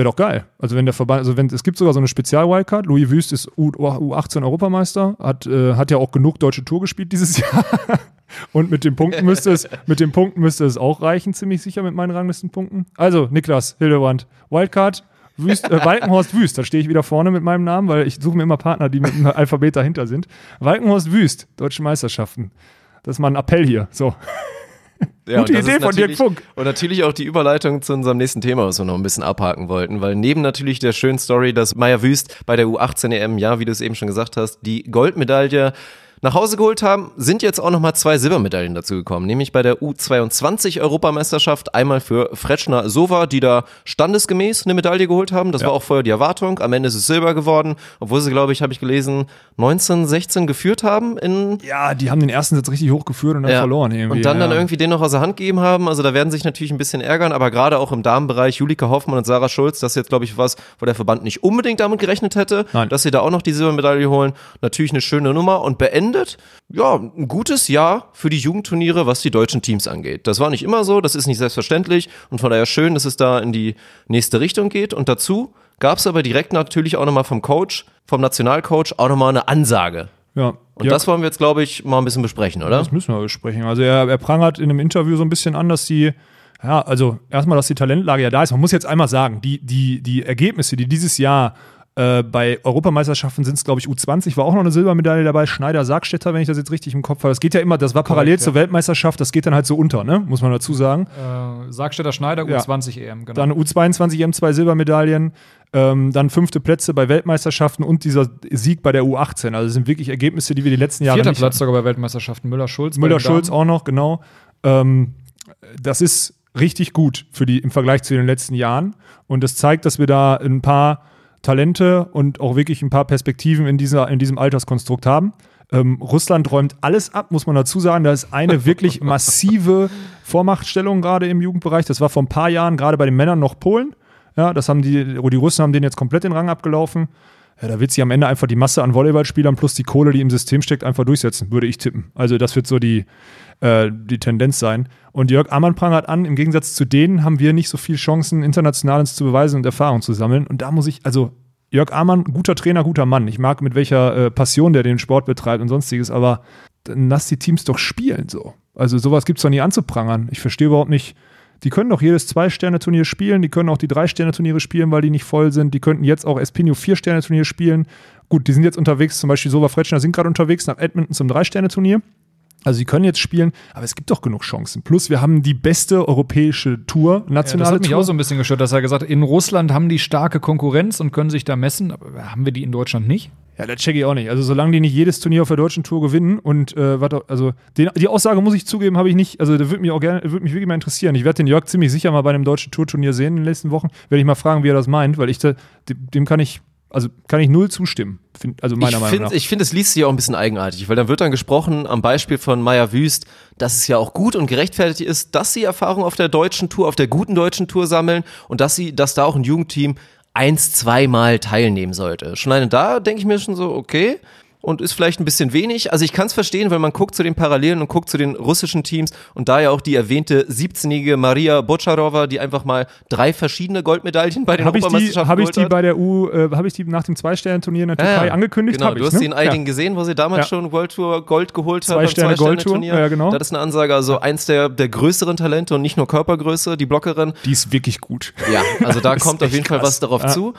Wäre doch geil. Also wenn der Verband, also wenn es gibt sogar so eine Spezial-Wildcard. Louis Wüst ist U, U18 Europameister, hat, äh, hat ja auch genug deutsche Tour gespielt dieses *laughs* Jahr. Und mit den Punkten müsste es, mit den Punkten müsste es auch reichen, ziemlich sicher mit meinen Ranglistenpunkten. Also, Niklas Hildebrand, Wildcard, Wüst, äh, Walkenhorst Wüst, da stehe ich wieder vorne mit meinem Namen, weil ich suche mir immer Partner, die mit einem Alphabet dahinter sind. Walkenhorst Wüst, Deutsche Meisterschaften. Das ist mal ein Appell hier. So. Ja, Gute Idee von Dirk Funk. Und natürlich auch die Überleitung zu unserem nächsten Thema, was wir noch ein bisschen abhaken wollten, weil neben natürlich der schönen Story, dass Maya Wüst bei der U18 EM, ja, wie du es eben schon gesagt hast, die Goldmedaille nach Hause geholt haben, sind jetzt auch nochmal zwei Silbermedaillen dazu gekommen, nämlich bei der U22 Europameisterschaft einmal für Fretschner Sova, die da standesgemäß eine Medaille geholt haben. Das Ja. war auch vorher die Erwartung. Am Ende ist es Silber geworden, obwohl sie, glaube ich, habe ich gelesen, 19, 16 geführt haben in Ja, die haben den ersten Satz richtig hochgeführt und dann ja. verloren irgendwie. Und dann ja. dann irgendwie den noch aus der Hand gegeben haben. Also da werden sich natürlich ein bisschen ärgern, aber gerade auch im Damenbereich Julika Hoffmann und Sarah Schulz, das ist jetzt, glaube ich, was, wo der Verband nicht unbedingt damit gerechnet hätte, Nein. dass sie da auch noch die Silbermedaille holen. Natürlich eine schöne Nummer und beendet, ja, ein gutes Jahr für die Jugendturniere, was die deutschen Teams angeht. Das war nicht immer so, das ist nicht selbstverständlich und von daher schön, dass es da in die nächste Richtung geht. Und dazu gab es aber direkt natürlich auch nochmal vom Coach, vom Nationalcoach, auch nochmal eine Ansage. ja. Und ja. das wollen wir jetzt, glaube ich, mal ein bisschen besprechen, oder? Das müssen wir besprechen. Also er, er prangert in einem Interview so ein bisschen an, dass die, ja, also erstmal, dass die Talentlage ja da ist. Man muss jetzt einmal sagen, die, die, die Ergebnisse, die dieses Jahr äh, bei Europameisterschaften sind es, glaube ich, U20 war auch noch eine Silbermedaille dabei. Schneider, Sargstetter, wenn ich das jetzt richtig im Kopf habe. Das geht ja immer, das war parallel Korrekt, zur Weltmeisterschaft, das geht dann halt so unter, ne? Muss man dazu sagen. Äh, Sargstädter Schneider, Ja. U20 EM, genau. Dann U22 EM zwei Silbermedaillen, ähm, dann fünfte Plätze bei Weltmeisterschaften und dieser Sieg bei der U18. Also das sind wirklich Ergebnisse, die wir die letzten Jahre Vierter Platz sogar bei Weltmeisterschaften. Müller-Schulz. Müller-Schulz auch noch, genau. Ähm, das ist richtig gut für die, im Vergleich zu den letzten Jahren. Und das zeigt, dass wir da ein paar Talente und auch wirklich ein paar Perspektiven in, dieser, in diesem Alterskonstrukt haben. Ähm, Russland räumt alles ab, muss man dazu sagen. Da ist eine *laughs* wirklich massive Vormachtstellung gerade im Jugendbereich. Das war vor ein paar Jahren gerade bei den Männern noch Polen. Ja, das haben die, die Russen haben den jetzt komplett den Rang abgelaufen. Ja, da wird sich am Ende einfach die Masse an Volleyballspielern plus die Kohle, die im System steckt, einfach durchsetzen, würde ich tippen. Also das wird so die, äh, die Tendenz sein. Und Jörg Ammann prangert an, im Gegensatz zu denen haben wir nicht so viel Chancen, international uns zu beweisen und Erfahrung zu sammeln. Und da muss ich, also Jörg Ammann, guter Trainer, guter Mann. Ich mag, mit welcher äh, Passion der den Sport betreibt und sonstiges, aber dann lass die Teams doch spielen so. Also sowas gibt es doch nie anzuprangern. Ich verstehe überhaupt nicht, die können doch jedes Zwei-Sterne-Turnier spielen, die können auch die Drei-Sterne-Turniere spielen, weil die nicht voll sind. Die könnten jetzt auch Espino Vier-Sterne-Turnier spielen. Gut, die sind jetzt unterwegs, zum Beispiel Sova Fretschner sind gerade unterwegs nach Edmonton zum Drei-Sterne-Turnier. Also sie können jetzt spielen, aber es gibt doch genug Chancen. Plus wir haben die beste europäische Tour, Ja, nationale das hat mich Tour. auch so ein bisschen gestört, dass er gesagt hat, in Russland haben die starke Konkurrenz und können sich da messen, aber haben wir die in Deutschland nicht? Ja, das check ich auch nicht. Also solange die nicht jedes Turnier auf der deutschen Tour gewinnen und äh, auch- also den, die Aussage muss ich zugeben, habe ich nicht. Also da würde mich auch gerne, würde mich wirklich mal interessieren. Ich werde den Jörg ziemlich sicher mal bei einem deutschen Tourturnier sehen in den nächsten Wochen. Werde ich mal fragen, wie er das meint, weil ich da, dem, dem kann ich, also kann ich null zustimmen. Find, also meiner ich Meinung finde, nach. ich finde, es liest sich auch ein bisschen eigenartig, weil dann wird dann gesprochen am Beispiel von Maya Wüst, dass es ja auch gut und gerechtfertigt ist, dass sie Erfahrung auf der deutschen Tour, auf der guten deutschen Tour sammeln und dass sie, dass da auch ein Jugendteam eins, zweimal teilnehmen sollte. Schon alleine da denke ich mir schon so, okay. Und ist vielleicht ein bisschen wenig. Also ich kann es verstehen, weil man guckt zu den Parallelen und guckt zu den russischen Teams und da ja auch die erwähnte 17-jährige Maria Bocharova, die einfach mal drei verschiedene Goldmedaillen bei den habe die, Europameisterschaften hab ich die hat. bei der U, äh, habe ich die nach dem Zwei-Sterne-Turnier in der Türkei angekündigt? Genau, Hab du ich, hast ne? sie in einigen ja. gesehen, wo sie damals Ja. schon World Tour Gold geholt hat. Zwei beim Sterne Gold-Tour, Zwei-Sterne-Turnier. ja, genau. Das ist eine Ansage, also eins der, der größeren Talente und nicht nur Körpergröße, die Blockerin. Die ist wirklich gut. Ja, also da *laughs* kommt auf jeden echt Fall krass. was darauf Ja. zu.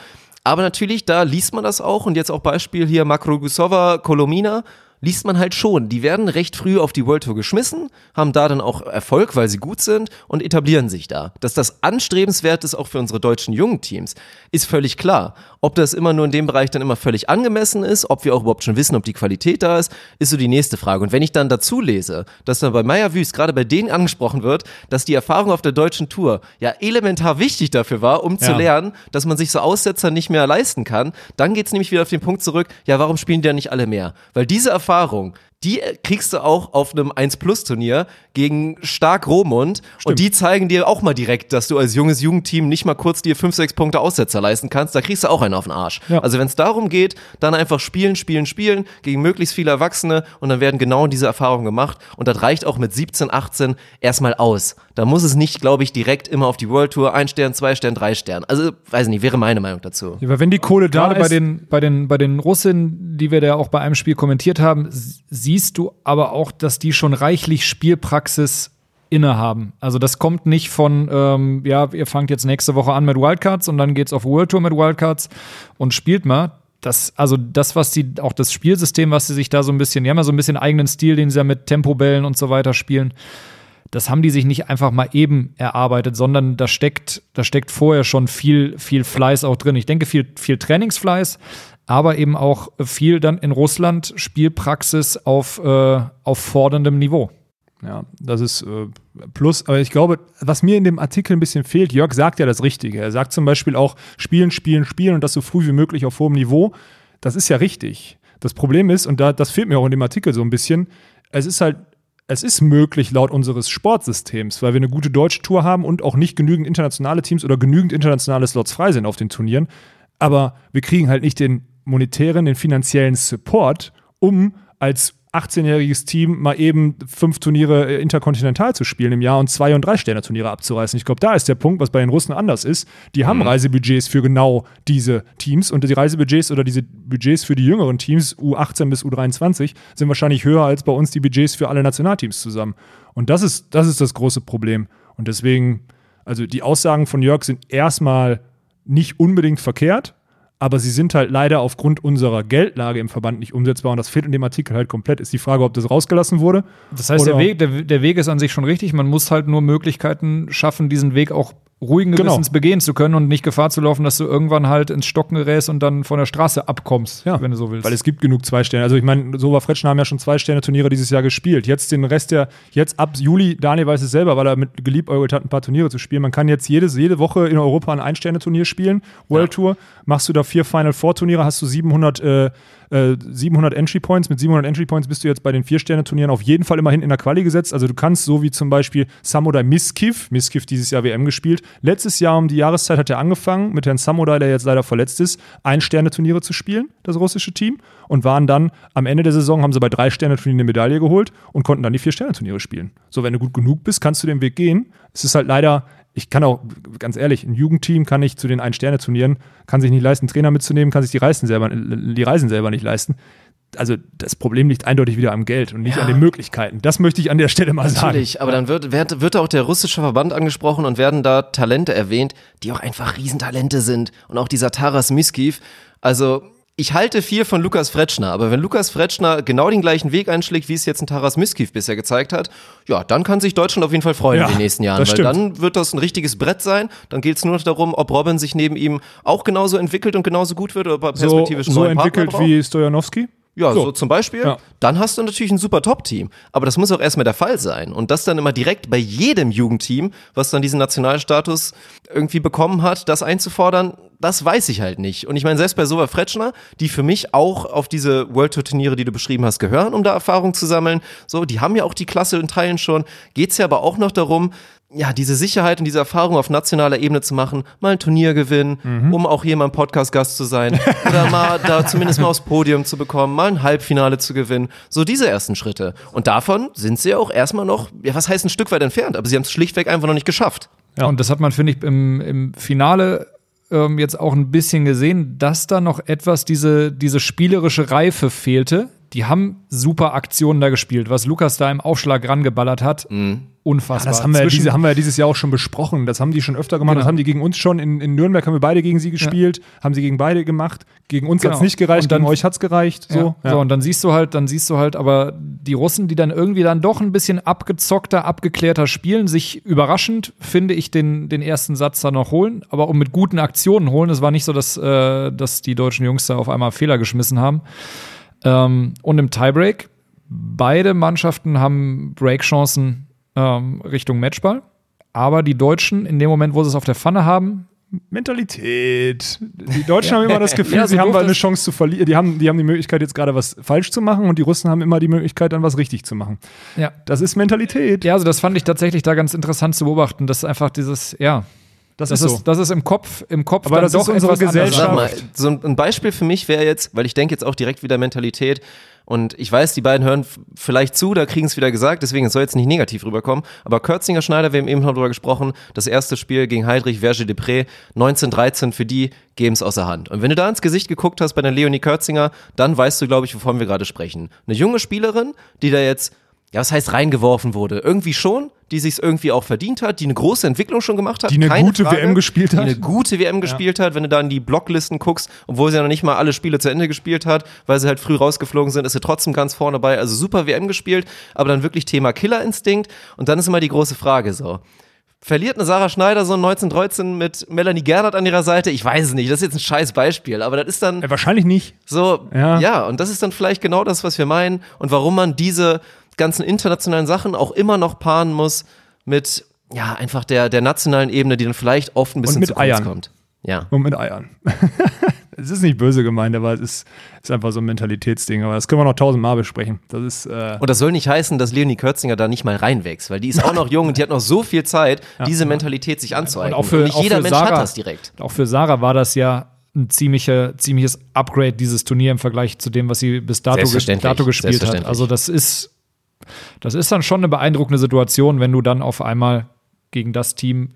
Aber natürlich, da liest man das auch. Und jetzt auch Beispiel hier Makrogusova, Kolomina, liest man halt schon. Die werden recht früh auf die World Tour geschmissen, haben da dann auch Erfolg, weil sie gut sind und etablieren sich da. Dass das anstrebenswert ist, auch für unsere deutschen jungen Teams, ist völlig klar. Ob das immer nur in dem Bereich dann immer völlig angemessen ist, ob wir auch überhaupt schon wissen, ob die Qualität da ist, ist so die nächste Frage. Und wenn ich dann dazu lese, dass dann bei Meier Wüst gerade bei denen angesprochen wird, dass die Erfahrung auf der deutschen Tour ja elementar wichtig dafür war, um zu Ja. lernen, dass man sich so Aussetzer nicht mehr leisten kann, dann geht's nämlich wieder auf den Punkt zurück, ja, warum spielen die dann nicht alle mehr? Weil diese Erfahrung, Erfahrung die kriegst du auch auf einem 1-Plus-Turnier gegen Stark Romund und die zeigen dir auch mal direkt, dass du als junges Jugendteam nicht mal kurz dir 5, 6 Punkte Aussetzer leisten kannst, da kriegst du auch einen auf den Arsch. Ja. Also wenn es darum geht, dann einfach spielen, spielen, spielen gegen möglichst viele Erwachsene und dann werden genau diese Erfahrungen gemacht und das reicht auch mit 17, 18 erstmal aus. Da muss es nicht, glaube ich, direkt immer auf die World Tour, ein Stern, zwei Stern, drei Stern. Also, weiß nicht, wäre meine Meinung dazu. Ja, weil wenn die Kohle da Gerade bei ist, den, bei, den, bei den Russinnen, die wir da auch bei einem Spiel kommentiert haben, s- siehst du aber auch, dass die schon reichlich Spielpraxis innehaben. Also das kommt nicht von, ähm, ja, ihr fangt jetzt nächste Woche an mit Wildcards und dann geht's auf World Tour mit Wildcards und spielt mal. Das, also das, was die, auch das Spielsystem, was sie sich da so ein bisschen, die haben ja so ein bisschen eigenen Stil, den sie ja mit Tempobällen und so weiter spielen. das haben die sich nicht einfach mal eben erarbeitet, sondern da steckt, da steckt vorher schon viel, viel Fleiß auch drin. Ich denke, viel, viel Trainingsfleiß, aber eben auch viel dann in Russland Spielpraxis auf, äh, auf forderndem Niveau. Ja, das ist äh, plus, aber ich glaube, was mir in dem Artikel ein bisschen fehlt, Jörg sagt ja das Richtige. Er sagt zum Beispiel auch spielen, spielen, spielen und das so früh wie möglich auf hohem Niveau. Das ist ja richtig. Das Problem ist, und da, das fehlt mir auch in dem Artikel so ein bisschen, es ist halt, es ist möglich laut unseres Sportsystems, weil wir eine gute deutsche Tour haben und auch nicht genügend internationale Teams oder genügend internationale Slots frei sind auf den Turnieren. Aber wir kriegen halt nicht den monetären, den finanziellen Support, um als 18-jähriges Team mal eben fünf Turniere äh, interkontinental zu spielen im Jahr und zwei- und drei Sterne-Turniere abzureißen. Ich glaube, da ist der Punkt, was bei den Russen anders ist. Die haben mhm. Reisebudgets für genau diese Teams und die Reisebudgets oder diese Budgets für die jüngeren Teams, U18 bis U23, sind wahrscheinlich höher als bei uns die Budgets für alle Nationalteams zusammen. Und das ist, das ist das große Problem. Und deswegen, also die Aussagen von Jörg sind erstmal nicht unbedingt verkehrt, aber sie sind halt leider aufgrund unserer Geldlage im Verband nicht umsetzbar und das fehlt in dem Artikel halt komplett. Ist die Frage, ob das rausgelassen wurde. Das heißt, der Weg, der, der Weg ist an sich schon richtig. Man muss halt nur Möglichkeiten schaffen, diesen Weg auch ruhigen genau. Gewissens genau. begehen zu können und nicht Gefahr zu laufen, dass du irgendwann halt ins Stocken gerätst und dann von der Straße abkommst, ja, wenn du so willst. Weil es gibt genug zwei Sterne. Also ich meine, Sova Fretschner haben ja schon zwei Sterne Turniere dieses Jahr gespielt. Jetzt den Rest der, jetzt ab Juli, Daniel weiß es selber, weil er mit geliebäugelt hat, ein paar Turniere zu spielen. Man kann jetzt jedes, jede Woche in Europa ein Ein-Sterne-Turnier spielen, World ja. Tour. Machst du da vier Final Four Turniere, hast du 700 äh, 700 äh, Entry Points. Mit 700 Entry Points bist du jetzt bei den Vier-Sterne-Turnieren auf jeden Fall immerhin in der Quali gesetzt. Also du kannst so wie zum Beispiel Samodai Miskiv, Miskiv dieses Jahr WM gespielt. Letztes Jahr um die Jahreszeit hat er angefangen, mit Herrn Samodai, der jetzt leider verletzt ist, Ein-Sterne-Turniere zu spielen, das russische Team. Und waren dann am Ende der Saison, haben sie bei drei Sterne-Turnieren eine Medaille geholt und konnten dann die Vier-Sterne-Turniere spielen. So, wenn du gut genug bist, kannst du den Weg gehen. Es ist halt leider ich kann auch, ganz ehrlich, ein Jugendteam kann nicht zu den Ein-Sterne-Turnieren, kann sich nicht leisten, Trainer mitzunehmen, kann sich die Reisen selber, die Reisen selber nicht leisten. Also das Problem liegt eindeutig wieder am Geld und nicht ja. an den Möglichkeiten. Das möchte ich an der Stelle mal sagen. Natürlich, aber dann wird, wird, wird auch der russische Verband angesprochen und werden da Talente erwähnt, die auch einfach Riesentalente sind. Und auch dieser Taras Miskiv. Also ich halte viel von Lukas Fretschner, aber wenn Lukas Fretschner genau den gleichen Weg einschlägt, wie es jetzt ein Taras Miskiv bisher gezeigt hat, ja, dann kann sich Deutschland auf jeden Fall freuen ja, in den nächsten Jahren, weil stimmt. dann wird das ein richtiges Brett sein. Dann geht es nur noch darum, ob Robin sich neben ihm auch genauso entwickelt und genauso gut wird oder perspektivisch so, so entwickelt wie Stojanowski. Ja, so, so zum Beispiel. Ja. Dann hast du natürlich ein super Top-Team. Aber das muss auch erstmal der Fall sein. Und das dann immer direkt bei jedem Jugendteam, was dann diesen Nationalstatus irgendwie bekommen hat, das einzufordern, das weiß ich halt nicht. Und ich meine, selbst bei Sova Fretschner, die für mich auch auf diese World Tour Turniere, die du beschrieben hast, gehören, um da Erfahrung zu sammeln, so, die haben ja auch die Klasse in Teilen schon, geht's ja aber auch noch darum, ja, diese Sicherheit und diese Erfahrung auf nationaler Ebene zu machen, mal ein Turnier gewinnen, mhm. um auch hier mal ein Podcast-Gast zu sein *laughs* oder mal da zumindest mal aufs Podium zu bekommen, mal ein Halbfinale zu gewinnen. So diese ersten Schritte. Und davon sind sie auch erstmal noch, ja, was heißt ein Stück weit entfernt, aber sie haben es schlichtweg einfach noch nicht geschafft. Ja, und das hat man, finde ich, im, im Finale ähm, jetzt auch ein bisschen gesehen, dass da noch etwas diese, diese spielerische Reife fehlte. Die haben super Aktionen da gespielt, was Lukas da im Aufschlag rangeballert hat. Mhm unfassbar. Ja, das haben wir, ja diese, haben wir ja dieses Jahr auch schon besprochen. Das haben die schon öfter gemacht. Genau. Das haben die gegen uns schon. In, in Nürnberg haben wir beide gegen sie gespielt, ja. haben sie gegen beide gemacht. Gegen uns genau. hat es nicht gereicht, und dann, gegen euch hat es gereicht. So. Ja. so, und dann siehst du halt, dann siehst du halt, aber die Russen, die dann irgendwie dann doch ein bisschen abgezockter, abgeklärter spielen, sich überraschend, finde ich, den, den ersten Satz da noch holen, aber um mit guten Aktionen holen. Es war nicht so, dass, äh, dass die deutschen Jungs da auf einmal Fehler geschmissen haben. Ähm, und im Tiebreak, beide Mannschaften haben Breakchancen ähm, Richtung Matchball. Aber die Deutschen, in dem Moment, wo sie es auf der Pfanne haben, Mentalität. Die Deutschen haben immer das *laughs* Gefühl, ja, so sie haben eine Chance zu verlieren. Die haben, die haben die Möglichkeit, jetzt gerade was falsch zu machen und die Russen haben immer die Möglichkeit, dann was richtig zu machen. Ja. Das ist Mentalität. Ja, also das fand ich tatsächlich da ganz interessant zu beobachten, dass einfach dieses, ja, das, das, ist, so. das ist im Kopf, im Kopf Aber das doch ist unsere Gesellschaft. Mal, so ein Beispiel für mich wäre jetzt, weil ich denke jetzt auch direkt wieder Mentalität, und ich weiß, die beiden hören vielleicht zu, da kriegen es wieder gesagt, deswegen es soll jetzt nicht negativ rüberkommen. Aber Kürzinger Schneider, wir haben eben noch darüber gesprochen, das erste Spiel gegen Heidrich Verge Depré, 1913 für die, geben es außer Hand. Und wenn du da ins Gesicht geguckt hast bei der Leonie Kürzinger, dann weißt du, glaube ich, wovon wir gerade sprechen. Eine junge Spielerin, die da jetzt ja, was heißt reingeworfen wurde? Irgendwie schon, die sich irgendwie auch verdient hat, die eine große Entwicklung schon gemacht hat. Die eine gute Frage, WM gespielt hat. Die eine gute WM gespielt hat. Wenn du da in die Blocklisten guckst, obwohl sie ja noch nicht mal alle Spiele zu Ende gespielt hat, weil sie halt früh rausgeflogen sind, ist sie trotzdem ganz vorne dabei. Also super WM gespielt, aber dann wirklich Thema Killerinstinkt. Und dann ist immer die große Frage so. Verliert eine Sarah Schneider so 1913 mit Melanie Gernert an ihrer Seite? Ich weiß es nicht. Das ist jetzt ein scheiß Beispiel, aber das ist dann Äh, wahrscheinlich nicht. so, Ja. ja. und das ist dann vielleicht genau das, was wir meinen und warum man diese ganzen internationalen Sachen auch immer noch paaren muss mit, ja, einfach der, der nationalen Ebene, die dann vielleicht oft ein bisschen mit zu kurz Eiern. kommt. Ja. Und mit Eiern. *laughs* es ist nicht böse gemeint, aber es ist, ist einfach so ein Mentalitätsding. Aber das können wir noch tausendmal besprechen. Das ist. Äh, Und das soll nicht heißen, dass Leonie Kürzinger da nicht mal reinwächst, weil die ist auch noch jung und die hat noch so viel Zeit, diese Mentalität sich anzueignen. Und auch für, nicht auch jeder Mensch Sarah, hat das direkt. Auch für Sarah war das ja ein ziemlicher, ziemliches Upgrade, dieses Turnier im Vergleich zu dem, was sie bis dato, ge Selbstverständlich, dato gespielt hat. Also das ist, das ist dann schon eine beeindruckende Situation, wenn du dann auf einmal gegen das Team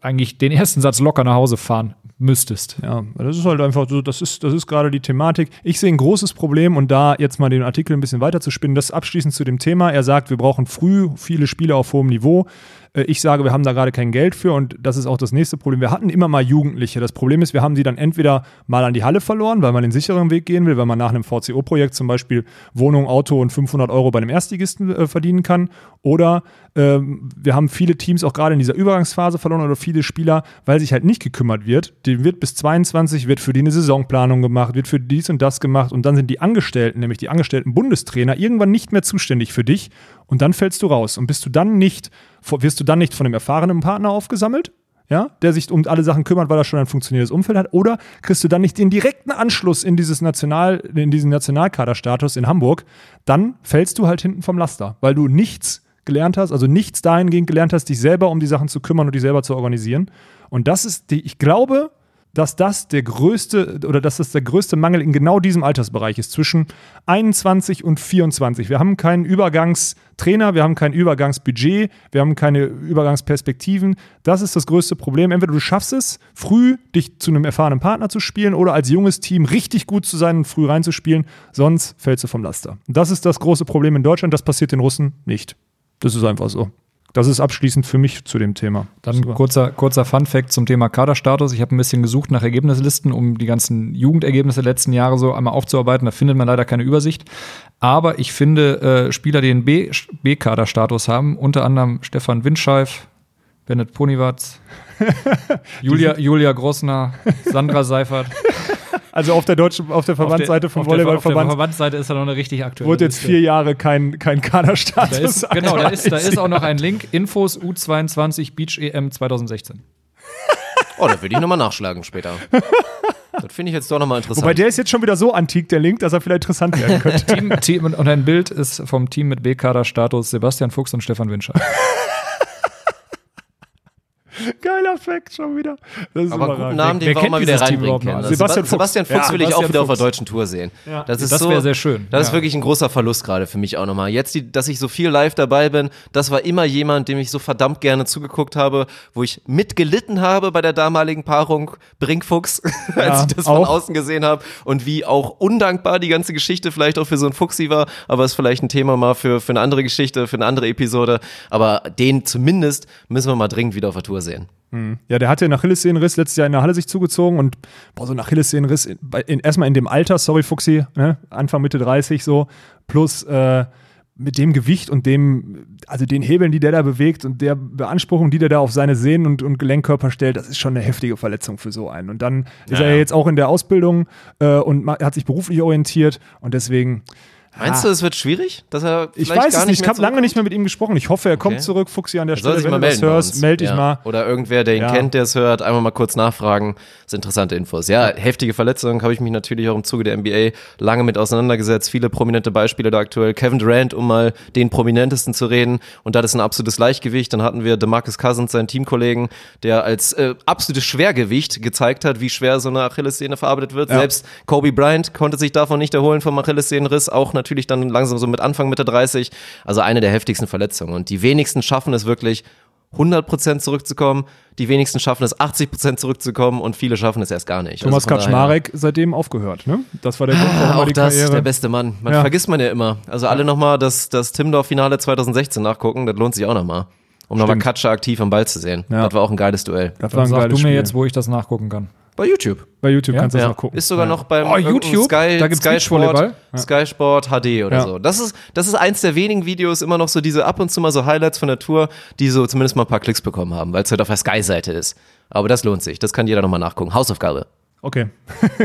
eigentlich den ersten Satz locker nach Hause fahren müsstest. Ja, das ist halt einfach so, das ist, das ist gerade die Thematik. Ich sehe ein großes Problem und da jetzt mal den Artikel ein bisschen weiter zu spinnen, das abschließend zu dem Thema. Er sagt, wir brauchen früh viele Spiele auf hohem Niveau. Äh, Ich sage, wir haben da gerade kein Geld für und das ist auch das nächste Problem. Wir hatten immer mal Jugendliche. Das Problem ist, wir haben sie dann entweder mal an die Halle verloren, weil man den sicheren Weg gehen will, weil man nach einem VCO-Projekt zum Beispiel Wohnung, Auto und 500 Euro bei einem Erstligisten äh, verdienen kann. Oder ähm, wir haben viele Teams auch gerade in dieser Übergangsphase verloren oder viele Spieler, weil sich halt nicht gekümmert wird. Die wird bis 22, wird für die eine Saisonplanung gemacht, wird für dies und das gemacht und dann sind die Angestellten, nämlich die angestellten Bundestrainer, irgendwann nicht mehr zuständig für dich und dann fällst du raus. Und bist du dann nicht, wirst du dann nicht von einem erfahrenen Partner aufgesammelt? Ja, der sich um alle Sachen kümmert, weil er schon ein funktionierendes Umfeld hat, oder kriegst du dann nicht den direkten Anschluss in dieses National, in diesen Nationalkaderstatus in Hamburg, dann fällst du halt hinten vom Laster, weil du nichts gelernt hast, also nichts dahingehend gelernt hast, dich selber um die Sachen zu kümmern und dich selber zu organisieren. Und das ist die, ich glaube, dass das der größte oder dass das der größte Mangel in genau diesem Altersbereich ist, zwischen 21 und 24. Wir haben keinen Übergangstrainer, wir haben kein Übergangsbudget, wir haben keine Übergangsperspektiven. Das ist das größte Problem. Entweder du schaffst es, früh dich zu einem erfahrenen Partner zu spielen oder als junges Team richtig gut zu sein und früh reinzuspielen, sonst fällst du vom Laster. Das ist das große Problem in Deutschland, das passiert den Russen nicht. Das ist einfach so. Das ist abschließend für mich zu dem Thema. Dann kurzer, kurzer Fun-Fact zum Thema Kaderstatus. Ich habe ein bisschen gesucht nach Ergebnislisten, um die ganzen Jugendergebnisse der letzten Jahre so einmal aufzuarbeiten. Da findet man leider keine Übersicht. Aber ich finde äh, Spieler, die den B- B-Kaderstatus haben, unter anderem Stefan Windscheif, Bennett Ponywatz, *laughs* Julia, Julia Grossner, Sandra Seifert. *laughs* Also auf der deutschen, auf der Verbandsseite vom auf der, auf der Volleyballverband Verbandsseite ist da noch eine richtig aktuelle wurde jetzt vier Jahre kein, kein Kaderstatus. Da ist, genau, da ist, da ist auch noch ein Link. Infos U22 Beach EM 2016. *laughs* Oh, da würde ich nochmal nachschlagen später. *laughs* Das finde ich jetzt doch nochmal interessant. Wobei der ist jetzt schon wieder so antik, der Link, dass er vielleicht interessant werden *laughs* könnte. Team, Team, und ein Bild ist vom Team mit B-Kader-Status Sebastian Fuchs und Stefan Winscher. Geiler Fact schon wieder. Das ist Aber guten überragend. Namen, den Wer wir auch kennt mal wieder reinbringen können. Sebastian Sebastian Fuchs. Fuchs, Sebastian Fuchs Ja, will ich auch wieder auf der Fuchs. deutschen Tour sehen. Das, ist Das so, wäre sehr schön, Das ist ja. wirklich ein großer Verlust gerade für mich auch nochmal. Jetzt, die, dass ich so viel live dabei bin, das war immer jemand, dem ich so verdammt gerne zugeguckt habe, wo ich mitgelitten habe bei der damaligen Paarung Brinkfuchs, *laughs* als ich das von auch. außen gesehen habe und wie auch undankbar die ganze Geschichte vielleicht auch für so einen Fuchsi war, aber ist vielleicht ein Thema mal für, für eine andere Geschichte, für eine andere Episode. Aber den zumindest müssen wir mal dringend wieder auf der Tour sehen. Ja, der hatte einen Achillessehnenriss letztes Jahr in der Halle sich zugezogen und boah, so ein Achillessehnenriss in, bei- in, erstmal in dem Alter, sorry Fuchsi, ne, Anfang Mitte 30 so, plus äh, mit dem Gewicht und dem, also den Hebeln, die der da bewegt und der Beanspruchung, die der da auf seine Sehnen und, und Gelenkkörper stellt, das ist schon eine heftige Verletzung für so einen. Und dann ist er ja jetzt auch in der Ausbildung äh, und hat sich beruflich orientiert und deswegen, Meinst du, es wird schwierig, dass er ich weiß gar es nicht, ich habe lange nicht mehr mit ihm gesprochen. Ich hoffe, er kommt Okay. zurück, Fuchsi an der Er Stelle, wenn du das hörst, uns. meld dich ja. mal. Oder irgendwer, der ihn Ja. kennt, der es hört, einmal mal kurz nachfragen. Das sind interessante Infos. Ja, heftige Verletzung habe ich mich natürlich auch im Zuge der NBA lange mit auseinandergesetzt. Viele prominente Beispiele da aktuell. Kevin Durant, um mal den prominentesten zu reden. Und das ist ein absolutes Leichtgewicht. Dann hatten wir DeMarcus Cousins, seinen Teamkollegen, der als äh, absolutes Schwergewicht gezeigt hat, wie schwer so eine Achillessehne verarbeitet wird. Ja. Selbst Kobe Bryant konnte sich davon nicht erholen vom Achillessehnenriss. Auch natürlich dann langsam so mit Anfang Mitte 30. Also eine der heftigsten Verletzungen. Und die wenigsten schaffen es wirklich 100% zurückzukommen. Die wenigsten schaffen es, 80% zurückzukommen und viele schaffen es erst gar nicht. Thomas Also Kaczmarek seitdem aufgehört, ne? Das war der Grund, warum auch die das, Karriere. der beste Mann. Man Ja. vergisst man ja immer. Also alle nochmal das, das Timdorf-Finale 2016 nachgucken, das lohnt sich auch nochmal. Um nochmal. Katscher aktiv am Ball zu sehen. Ja. Das war auch ein geiles Duell. das war ein sag du mir Spiel. jetzt, wo ich das nachgucken kann. Bei YouTube. Bei YouTube Ja? kannst du das Ja. noch gucken. Ist sogar ja. noch beim Oh, YouTube? Sky, Da gibt's Sky Sport? Sky Sport HD oder Ja. so. Das ist, das ist eins der wenigen Videos, immer noch so diese ab und zu mal so Highlights von der Tour, die so zumindest mal ein paar Klicks bekommen haben, weil es halt auf der Sky-Seite ist. Aber das lohnt sich. Das kann jeder nochmal nachgucken. Hausaufgabe. Okay.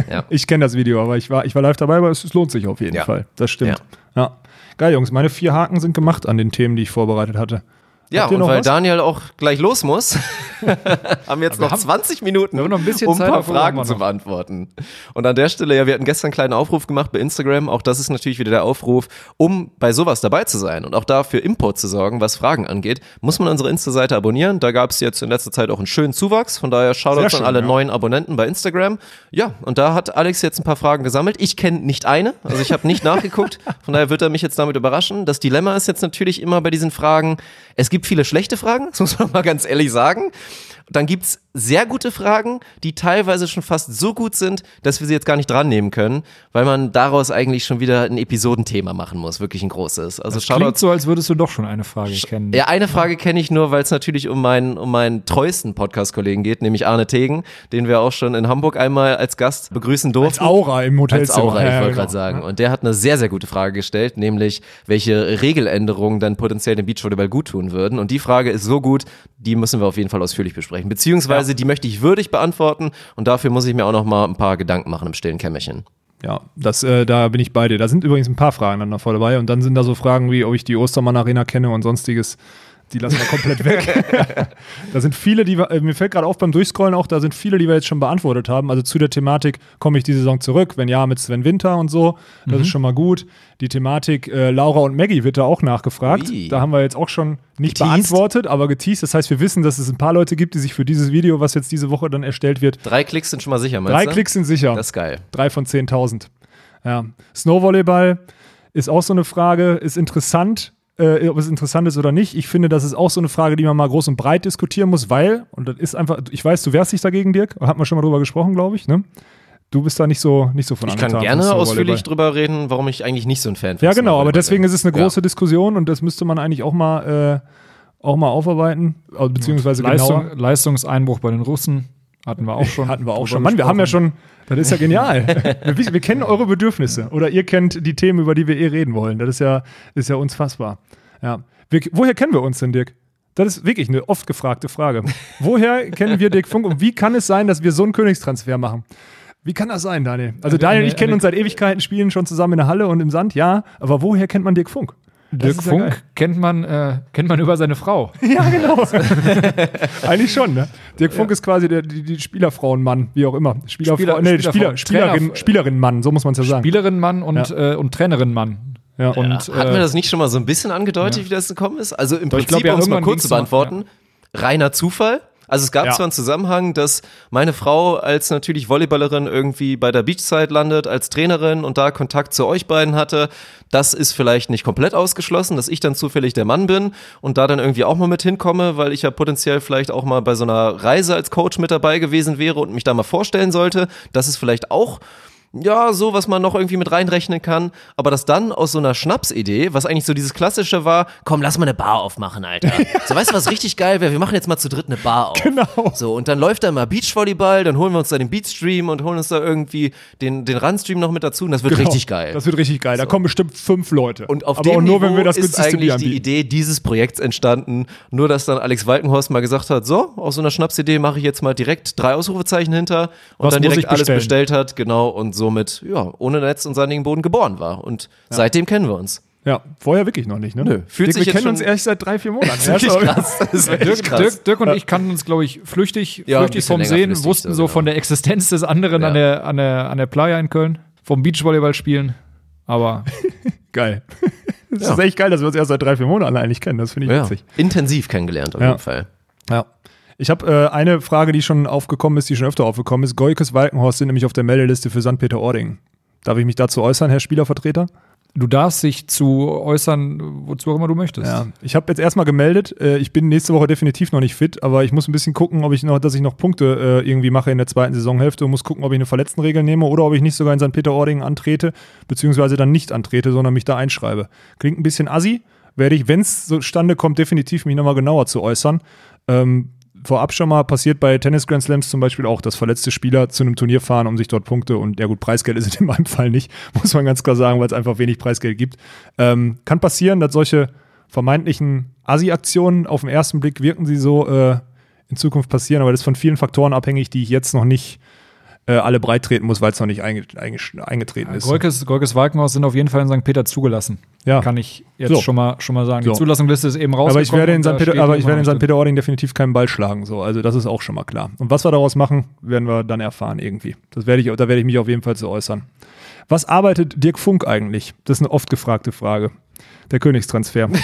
Ja. *laughs* Ich kenne das Video, aber ich war, ich war live dabei, aber es, es lohnt sich auf jeden Ja. Fall. Das stimmt. Ja. Geil, Jungs. Meine vier Haken sind gemacht an den Themen, die ich vorbereitet hatte. Ja, und weil was? Daniel auch gleich los muss, *laughs* haben wir jetzt noch haben- 20 Minuten, wir haben noch ein bisschen um Zeit, ein paar Fragen wir zu beantworten. Und an der Stelle, ja, wir hatten gestern einen kleinen Aufruf gemacht bei Instagram. Auch das ist natürlich wieder der Aufruf, um bei sowas dabei zu sein und auch da für Import zu sorgen, was Fragen angeht, muss man unsere Insta-Seite abonnieren. Da gab es jetzt in letzter Zeit auch einen schönen Zuwachs. Von daher Shoutouts schön, an alle ja. neuen Abonnenten bei Instagram. Ja, und da hat Alex jetzt ein paar Fragen gesammelt. Ich kenne nicht eine, also ich habe nicht *laughs* nachgeguckt. Von daher wird er mich jetzt damit überraschen. Das Dilemma ist jetzt natürlich immer bei diesen Fragen, es gibt viele schlechte Fragen, das *laughs* muss man mal ganz ehrlich sagen. Dann gibt's sehr gute Fragen, die teilweise schon fast so gut sind, dass wir sie jetzt gar nicht dran nehmen können, weil man daraus eigentlich schon wieder ein Episodenthema machen muss, wirklich ein großes. Also Das klingt Shoutouts so, als würdest du doch schon eine Frage kennen. ja, eine Frage kenne ich nur, weil es natürlich um meinen, um meinen treuesten Podcast-Kollegen geht, nämlich Arne Tegen, den wir auch schon in Hamburg einmal als Gast begrüßen durften. Als Aura im Als Hotelzimmer. Aura, ich Ja, ja, wollte genau. gerade sagen. Und der hat eine sehr, sehr gute Frage gestellt, nämlich welche Regeländerungen dann potenziell dem Beachvolleyball gut tun würden. Und die Frage ist so gut, die müssen wir auf jeden Fall ausführlich besprechen. Beziehungsweise die möchte ich würdig beantworten und dafür muss ich mir auch noch mal ein paar Gedanken machen im stillen Kämmerchen. Ja, das, äh, da bin ich bei dir. Da sind übrigens ein paar Fragen dann noch voll dabei. Und dann sind da so Fragen wie, ob ich die Ostermann Arena kenne und sonstiges. Die lassen wir komplett weg. *laughs* da sind viele, die wir, äh, mir fällt gerade auf beim Durchscrollen auch, da sind viele, die wir jetzt schon beantwortet haben. Also zu der Thematik, komme ich die Saison zurück? Wenn ja, mit Sven Winter und so. Das Mhm. ist schon mal gut. Die Thematik, äh, Laura und Maggie wird da auch nachgefragt. Ui. Da haben wir jetzt auch schon nicht Geteased. beantwortet, aber geteased. Das heißt, wir wissen, dass es ein paar Leute gibt, die sich für dieses Video, was jetzt diese Woche dann erstellt wird, Drei Klicks sind schon mal sicher, meinst drei du? Klicks sind sicher. Das ist geil. Drei von 10.000. Ja. Snowvolleyball ist auch so eine Frage, ist interessant, äh, ob es interessant ist oder nicht. Ich finde, das ist auch so eine Frage, die man mal groß und breit diskutieren muss, weil, und das ist einfach, ich weiß, du wehrst dich dagegen, Dirk, hat man schon mal drüber gesprochen, glaube ich, ne? Du bist da nicht so, nicht so von Ich kann gerne ausführlich drüber reden, warum ich eigentlich nicht so ein Fan von Ja, genau, aber deswegen bin. ist es eine Ja. große Diskussion und das müsste man eigentlich auch mal, äh, auch mal aufarbeiten, also, beziehungsweise Leistung, genauer. Leistungseinbruch bei den Russen hatten wir auch schon. Hatten wir auch schon. Mann, wir haben ja schon, das ist ja genial. *laughs* wir, wir kennen eure Bedürfnisse oder ihr kennt die Themen, über die wir eh reden wollen. Das ist ja, ist ja unfassbar. Ja. Wir, woher kennen wir uns denn, Dirk? Das ist wirklich eine oft gefragte Frage. Woher kennen wir Dirk Funk und wie kann es sein, dass wir so einen Königstransfer machen? Wie kann das sein, Daniel? Also Daniel und ich kennen uns seit Ewigkeiten, spielen schon zusammen in der Halle und im Sand, ja. Aber woher kennt man Dirk Funk? Dirk ja Funk geil. kennt man, äh, kennt man über seine Frau. *laughs* Ja, genau. *laughs* Eigentlich schon, ne? Dirk Funk ist quasi der die, die Spielerfrauenmann, wie auch immer. Spielerfrau, Spieler- nee, Spielerfrau- Spieler, Spielerin, Spielerin-Mann, so muss man es ja sagen. Spielerin-Mann und, äh, und Trainerin-Mann. Ja. Und, Hatten äh, wir das nicht schon mal so ein bisschen angedeutet, wie das gekommen ist? Also im Doch, ich Prinzip, glaub, ja, um es mal kurz zu beantworten, reiner Zufall. Also es gab Ja. zwar einen Zusammenhang, dass meine Frau als natürlich Volleyballerin irgendwie bei der Beachside landet, als Trainerin und da Kontakt zu euch beiden hatte. Das ist vielleicht nicht komplett ausgeschlossen, dass ich dann zufällig der Mann bin und da dann irgendwie auch mal mit hinkomme, weil ich ja potenziell vielleicht auch mal bei so einer Reise als Coach mit dabei gewesen wäre und mich da mal vorstellen sollte. Das ist vielleicht auch ja, so, was man noch irgendwie mit reinrechnen kann, aber das dann aus so einer Schnapsidee, was eigentlich so dieses klassische war, komm, lass mal eine Bar aufmachen, Alter. *laughs* So, weißt du, was richtig geil wäre? Wir machen jetzt mal zu dritt eine Bar auf. Genau. So, und dann läuft da mal Beachvolleyball, dann holen wir uns da den Beatstream und holen uns da irgendwie den, den Randstream noch mit dazu und das wird richtig geil. Genau. Das wird richtig geil. Da kommen bestimmt fünf Leute. Und auf Aber dem auch nur, wenn Niveau wir das ist eigentlich die. Idee dieses Projekts entstanden. Nur, dass dann Alex Walkenhorst mal gesagt hat, so, aus so einer Schnapsidee mache ich jetzt mal direkt drei Ausrufezeichen hinter und Was dann direkt alles bestellt hat, genau, und somit, ja, ohne Netz und sandigen Boden geboren war. Und seitdem kennen wir uns. Ja, vorher wirklich noch nicht, ne? Nö, fühlt Dirk, sich wir kennen uns erst seit drei, vier Monaten. Das *laughs* ist Ja, wirklich krass. Das ist wirklich Dirk, krass. Dirk, Dirk und ich kannten uns, glaube ich, flüchtig, Ja, flüchtig vom Sehen, flüchtig, wussten so, genau. von der Existenz des anderen an, Ja. der, an, der, an der Playa in Köln, vom Beachvolleyball spielen. Aber *laughs* Geil. Das *laughs* Ja. ist echt geil, dass wir uns erst seit drei, vier Monaten eigentlich kennen. Das finde ich Ja, witzig. intensiv kennengelernt auf Ja. jeden Fall. Ja. Ich habe äh, eine Frage, die schon aufgekommen ist, die schon öfter aufgekommen ist. Goikes Walkenhorst sind nämlich auf der Meldeliste für St. Peter-Ording. Darf ich mich dazu äußern, Herr Spielervertreter? Du darfst dich zu äußern, wozu auch immer du möchtest. Ja, ich habe jetzt erstmal gemeldet, äh, ich bin nächste Woche definitiv noch nicht fit, aber ich muss ein bisschen gucken, ob ich noch, dass ich noch Punkte äh, irgendwie mache in der zweiten Saisonhälfte und muss gucken, ob ich eine Verletztenregel nehme oder ob ich nicht sogar in St. Peter-Ording antrete, beziehungsweise dann nicht antrete, sondern mich da einschreibe. Klingt ein bisschen assi, werde ich, wenn es zustande kommt, definitiv mich nochmal genauer zu äußern. Ähm, vorab schon mal passiert bei Tennis Grand Slams zum Beispiel auch, dass verletzte Spieler zu einem Turnier fahren, um sich dort Punkte und ja gut, Preisgeld ist *laughs* in meinem Fall nicht, muss man ganz klar sagen, weil es einfach wenig Preisgeld gibt. Ähm, kann passieren, dass solche vermeintlichen Asi-Aktionen auf den ersten Blick wirken sie so äh, in Zukunft passieren, aber das ist von vielen Faktoren abhängig, die ich jetzt noch nicht äh, alle breit treten muss, weil es noch nicht einge einge eingetreten ist. Golkes, Golkes Walkenhaus sind auf jeden Fall in St. Peter zugelassen. Ja. Kann ich jetzt So. schon, mal, schon mal sagen. So. Die Zulassungsliste ist eben rausgekommen. Aber ich werde in St. Peter, aber ich werde in St. Peter-Ording definitiv keinen Ball schlagen. So, also das ist auch schon mal klar. Und was wir daraus machen, werden wir dann erfahren irgendwie. Das werde ich, da werde ich mich auf jeden Fall zu äußern. Was arbeitet Dirk Funk eigentlich? Das ist eine oft gefragte Frage. Der Königstransfer. *laughs*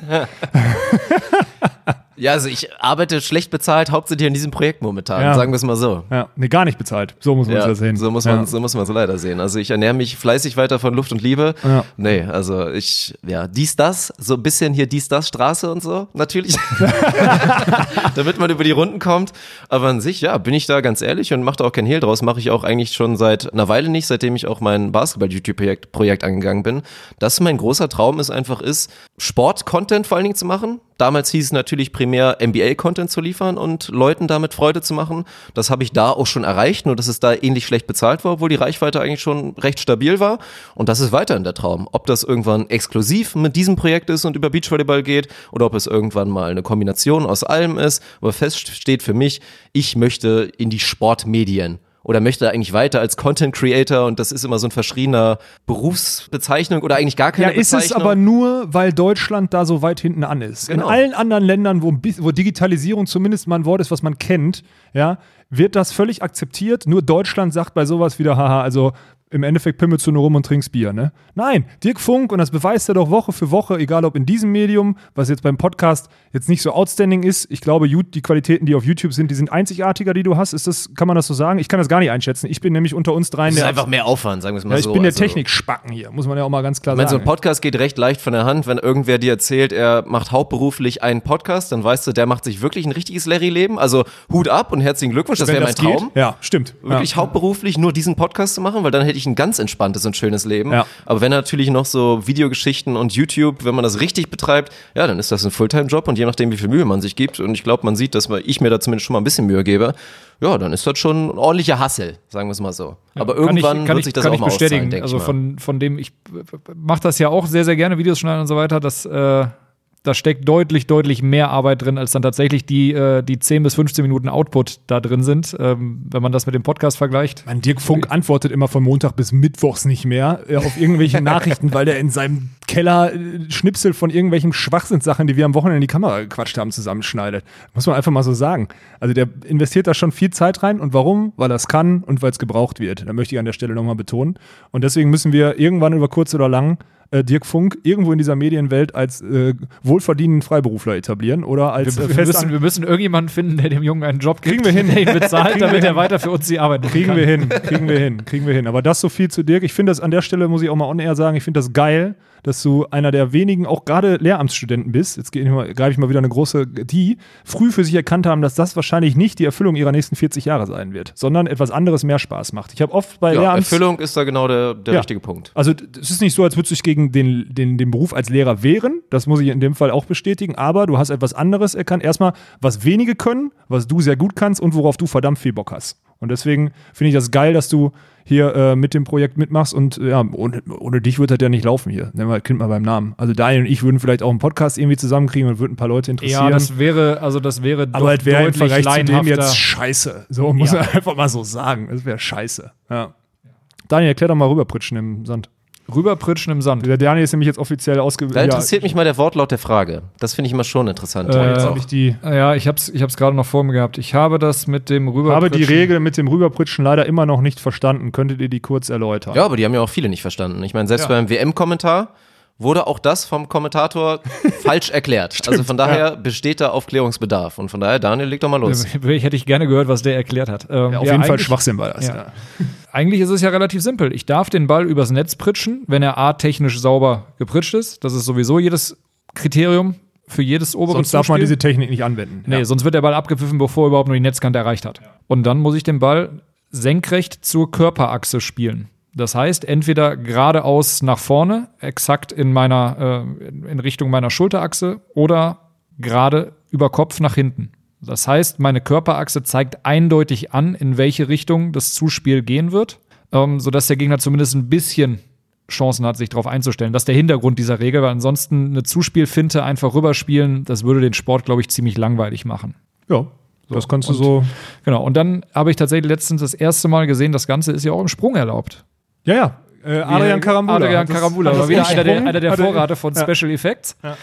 *laughs* Ja, also ich arbeite schlecht bezahlt, hauptsächlich an diesem Projekt momentan, Ja. sagen wir es mal so. ja, nee, gar nicht bezahlt. So muss man es Ja, ja sehen. so muss man ja. so muss man es leider sehen. Also ich ernähre mich fleißig weiter von Luft und Liebe. Ja. Nee, also ich ja, dies das, so ein bisschen hier dies das Straße und so, natürlich. *laughs* *laughs* Damit man über die Runden kommt, aber an sich ja, bin ich da ganz ehrlich und mache da auch kein Hehl draus, mache ich auch eigentlich schon seit einer Weile nicht, seitdem ich auch mein Basketball YouTube Projekt Projekt angegangen bin. Das mein großer Traum ist einfach ist Sport Content vor allen Dingen zu machen. Damals hieß es natürlich primär NBA-Content zu liefern und Leuten damit Freude zu machen. Das habe ich da auch schon erreicht, nur dass es da ähnlich schlecht bezahlt war, obwohl die Reichweite eigentlich schon recht stabil war. Und das ist weiterhin der Traum. Ob das irgendwann exklusiv mit diesem Projekt ist und über Beachvolleyball geht oder ob es irgendwann mal eine Kombination aus allem ist. Aber fest steht für mich, ich möchte in die Sportmedien oder möchte eigentlich weiter als Content Creator und das ist immer so ein verschriebener Berufsbezeichnung oder eigentlich gar keine Ja, ist es Bezeichnung. aber nur, weil Deutschland da so weit hinten an ist. Genau. In allen anderen Ländern, wo, wo Digitalisierung zumindest mal ein Wort ist, was man kennt, ja, wird das völlig akzeptiert. Nur Deutschland sagt bei sowas wieder, haha, also im Endeffekt pimmelst du nur rum und trinkst Bier, ne? Nein, Dirk Funk, und das beweist er doch Woche für Woche, egal ob in diesem Medium, was jetzt beim Podcast jetzt nicht so outstanding ist. Ich glaube, die Qualitäten, die auf YouTube sind, die sind einzigartiger, die du hast. Ist das, kann man das so sagen? Ich kann das gar nicht einschätzen. Ich bin nämlich unter uns dreien es ist einfach mehr Aufwand, sagen wir es mal ja, ich so. bin der Also- Technikspacken hier, muss man ja auch mal ganz klar Ich meine, so sagen. ein Podcast geht recht leicht von der Hand. Wenn irgendwer dir erzählt, er macht hauptberuflich einen Podcast, dann weißt du, der macht sich wirklich ein richtiges Larry-Leben. Also Hut ab und herzlichen Glückwunsch, das Wenn wäre mein geht. Traum. Ja, stimmt. Wirklich ja. hauptberuflich nur diesen Podcast zu machen, weil dann hätte ich ein ganz entspanntes und schönes Leben. Ja. Aber wenn natürlich noch so Videogeschichten und YouTube, wenn man das richtig betreibt, ja, dann ist das ein Fulltime-Job und je nachdem, wie viel Mühe man sich gibt, und ich glaube, man sieht, dass ich mir da zumindest schon mal ein bisschen Mühe gebe, ja, dann ist das schon ein ordentlicher Hassel, sagen wir es mal so. Aber Kann ich- irgendwann kann wird ich, sich das auch ich mal bestätigen. auszahlen, denke also ich mal. von, von dem, ich mache das ja auch sehr, sehr gerne, Videos schneiden und so weiter. Das, äh, da steckt deutlich, deutlich mehr Arbeit drin, als dann tatsächlich die, äh, die 10 bis 15 Minuten Output da drin sind, ähm, wenn man das mit dem Podcast vergleicht. Mein Dirk Funk antwortet immer von Montag bis Mittwochs nicht mehr äh, auf irgendwelche *laughs* Nachrichten, weil der in seinem Keller äh, Schnipsel von irgendwelchen Schwachsinnssachen, die wir am Wochenende in die Kamera gequatscht haben, zusammenschneidet. Muss man einfach mal so sagen. Also der investiert da schon viel Zeit rein. Und warum? Weil er es kann und weil es gebraucht wird. Da möchte ich an der Stelle nochmal betonen. Und deswegen müssen wir irgendwann über kurz oder lang äh, Dirk Funk irgendwo in dieser Medienwelt als äh, wohlverdienenden Freiberufler etablieren oder als Wir, äh, wir, müssen, wir müssen irgendjemanden finden, der dem Jungen einen Job gibt, Kriegen wir hin. *laughs* der ihn bezahlt, *laughs* damit er weiter für uns die Arbeit machen Kriegen kann. wir hin, kriegen wir hin, kriegen wir hin. Aber das so viel zu Dirk. Ich finde das an der Stelle, muss ich auch mal on air sagen, ich finde das geil, dass du einer der wenigen, auch gerade Lehramtsstudenten bist. Jetzt gehe ich mal- greife ich mal wieder eine große, die früh für sich erkannt haben, dass das wahrscheinlich nicht die Erfüllung ihrer nächsten 40 Jahre sein wird, sondern etwas anderes mehr Spaß macht. Ich habe oft bei ja, Lehramts. Erfüllung ist da genau der, der Ja. richtige Punkt. Also es ist nicht so, als würdest du dich gegen den, den, den Beruf als Lehrer wehren. Das muss ich in dem Fall auch bestätigen. Aber du hast etwas anderes erkannt. Erstmal, was wenige können, was du sehr gut kannst und worauf du verdammt viel Bock hast. Und deswegen finde ich das geil, dass du hier äh, mit dem Projekt mitmachst. Und äh, ja, ohne, ohne dich wird das ja nicht laufen hier. Nennen wir das Kind mal beim Namen. Also Daniel und ich würden vielleicht auch einen Podcast irgendwie zusammenkriegen und würden ein paar Leute interessieren. Ja, das wäre, also das wäre aber es wäre im Vergleich zu dem jetzt scheiße. So muss Ja. man *laughs* einfach mal so sagen. Es wäre scheiße. Ja. Daniel, erklär doch mal rüberpritschen im Sand. Rüberpritschen im Sand. Der Daniel ist nämlich jetzt offiziell ausgewählt. Da interessiert mich mal der Wortlaut der Frage. Das finde ich immer schon interessant. Äh, Jetzt habe ich die, Ja, ich hab's, ich hab's gerade noch vor mir gehabt. Ich habe das mit dem Rüberpritschen. habe die Regel mit dem Rüberpritschen leider immer noch nicht verstanden. Könntet ihr die kurz erläutern? Ja, aber die haben ja auch viele nicht verstanden. Ich meine, selbst Ja. beim WM-Kommentar wurde auch das vom Kommentator *laughs* falsch erklärt. also von daher besteht da Aufklärungsbedarf. Und von daher, Daniel, leg doch mal los. Ich hätte ich gerne gehört, was der erklärt hat. Ähm, Ja, auf jeden Fall eigentlich- Schwachsinn war das. Ja. Ja. *laughs* Eigentlich ist es ja relativ simpel. Ich darf den Ball übers Netz pritschen, wenn er A technisch sauber gepritscht ist. Das ist sowieso jedes Kriterium für jedes obere Sonst darf man Zuspiel. diese Technik nicht anwenden. Nee, ja. sonst wird der Ball abgepfiffen, bevor er überhaupt nur die Netzkante erreicht hat. Und dann muss ich den Ball senkrecht zur Körperachse spielen. Das heißt, entweder geradeaus nach vorne, exakt in meiner, äh, in- Richtung meiner Schulterachse, oder gerade über Kopf nach hinten. Das heißt, meine Körperachse zeigt eindeutig an, in welche Richtung das Zuspiel gehen wird, ähm, sodass der Gegner zumindest ein bisschen Chancen hat, sich darauf einzustellen. Das ist der Hintergrund dieser Regel, weil ansonsten eine Zuspielfinte einfach rüberspielen, das würde den Sport, glaube ich, ziemlich langweilig machen. ja, das kannst du so. Genau, und dann habe ich tatsächlich letztens das erste Mal gesehen, das Ganze ist ja auch im Sprung erlaubt. Ja, ja. Äh, Adrian Karambula. Adrian Karambula, war wieder einer der, einer der hat er- Vorreiter von ja. Special Effects. Ja.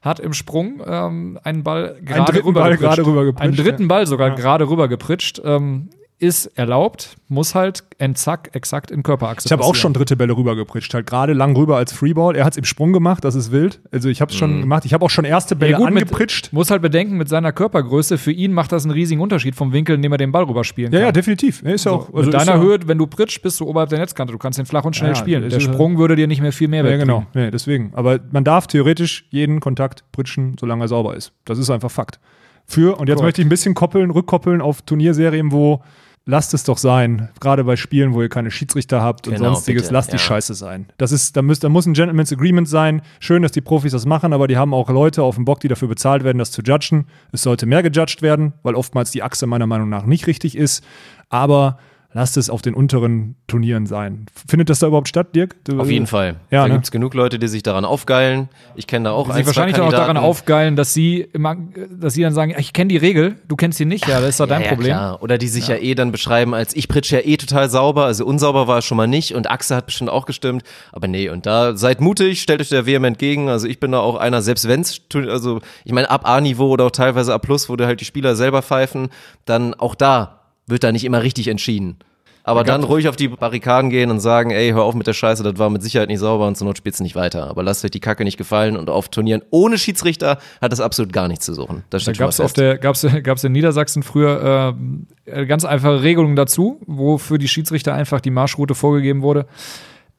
Hat im Sprung ähm, einen Ball gerade dritten rüber rüber Einen dritten. Ball sogar gerade rüber gepritscht. Ähm, ist erlaubt, muss halt exakt, exakt in Körperachse Ich habe auch schon dritte Bälle rübergepritscht, halt gerade lang rüber als Freeball. Er hat es im Sprung gemacht, das ist wild. Also ich habe es schon gemacht. Ich habe auch schon erste Bälle Ja, gut, mit- angepritscht. Muss halt bedenken, mit seiner Körpergröße, für ihn macht das einen riesigen Unterschied vom Winkel, in dem er den Ball rüberspielen Ja, kann. ja, definitiv. Er ist ja auch. Also mit deiner ja, Höhe, wenn du pritschst, bist du oberhalb der Netzkante. Du kannst den flach und schnell Ja, spielen. Der Sprung würde dir nicht mehr viel Mehrwert Ja, genau. Nee, deswegen. Aber man darf theoretisch jeden Kontakt pritschen, solange er sauber ist. Das ist einfach Fakt. Für, und jetzt Korrekt. möchte ich ein bisschen koppeln, rückkoppeln auf Turnierserien, wo lasst es doch sein. Gerade bei Spielen, wo ihr keine Schiedsrichter habt und Genau, sonstiges, bitte, lasst die ja. Scheiße sein. Das ist, da, muss, da muss ein Gentleman's Agreement sein. Schön, dass die Profis das machen, aber die haben auch Leute auf dem Bock, die dafür bezahlt werden, das zu judgen. Es sollte mehr gejudged werden, weil oftmals die Achse meiner Meinung nach nicht richtig ist. Aber lasst es auf den unteren Turnieren sein. Findet das da überhaupt statt, Dirk? Du, Auf jeden Fall. Ja, da ne? gibt es genug Leute, die sich daran aufgeilen. Ich kenne da auch Die sich wahrscheinlich auch daran aufgeilen, dass sie immer, dass sie dann sagen, ich kenne die Regel, du kennst sie nicht, ja, das ist doch dein ja, Problem. Ja, klar. Oder die sich ja. eh dann beschreiben als ich pritsche ja eh total sauber, also unsauber war es schon mal nicht und Achse hat bestimmt auch gestimmt. Aber nee, und da seid mutig, stellt euch der vehement entgegen. Also ich bin da auch einer, selbst wenn's, tu- also ich meine ab A-Niveau oder auch teilweise A+, wo du halt die Spieler selber pfeifen, dann auch da wird da nicht immer richtig entschieden. Aber dann ruhig auf die Barrikaden gehen und sagen, ey, hör auf mit der Scheiße, das war mit Sicherheit nicht sauber und zur Not spielt's nicht weiter. Aber lasst euch die Kacke nicht gefallen und auf Turnieren ohne Schiedsrichter hat das absolut gar nichts zu suchen. Das Da gab es auf der, gab's, gab's in Niedersachsen früher äh, ganz einfache Regelungen dazu, wo für die Schiedsrichter einfach die Marschroute vorgegeben wurde.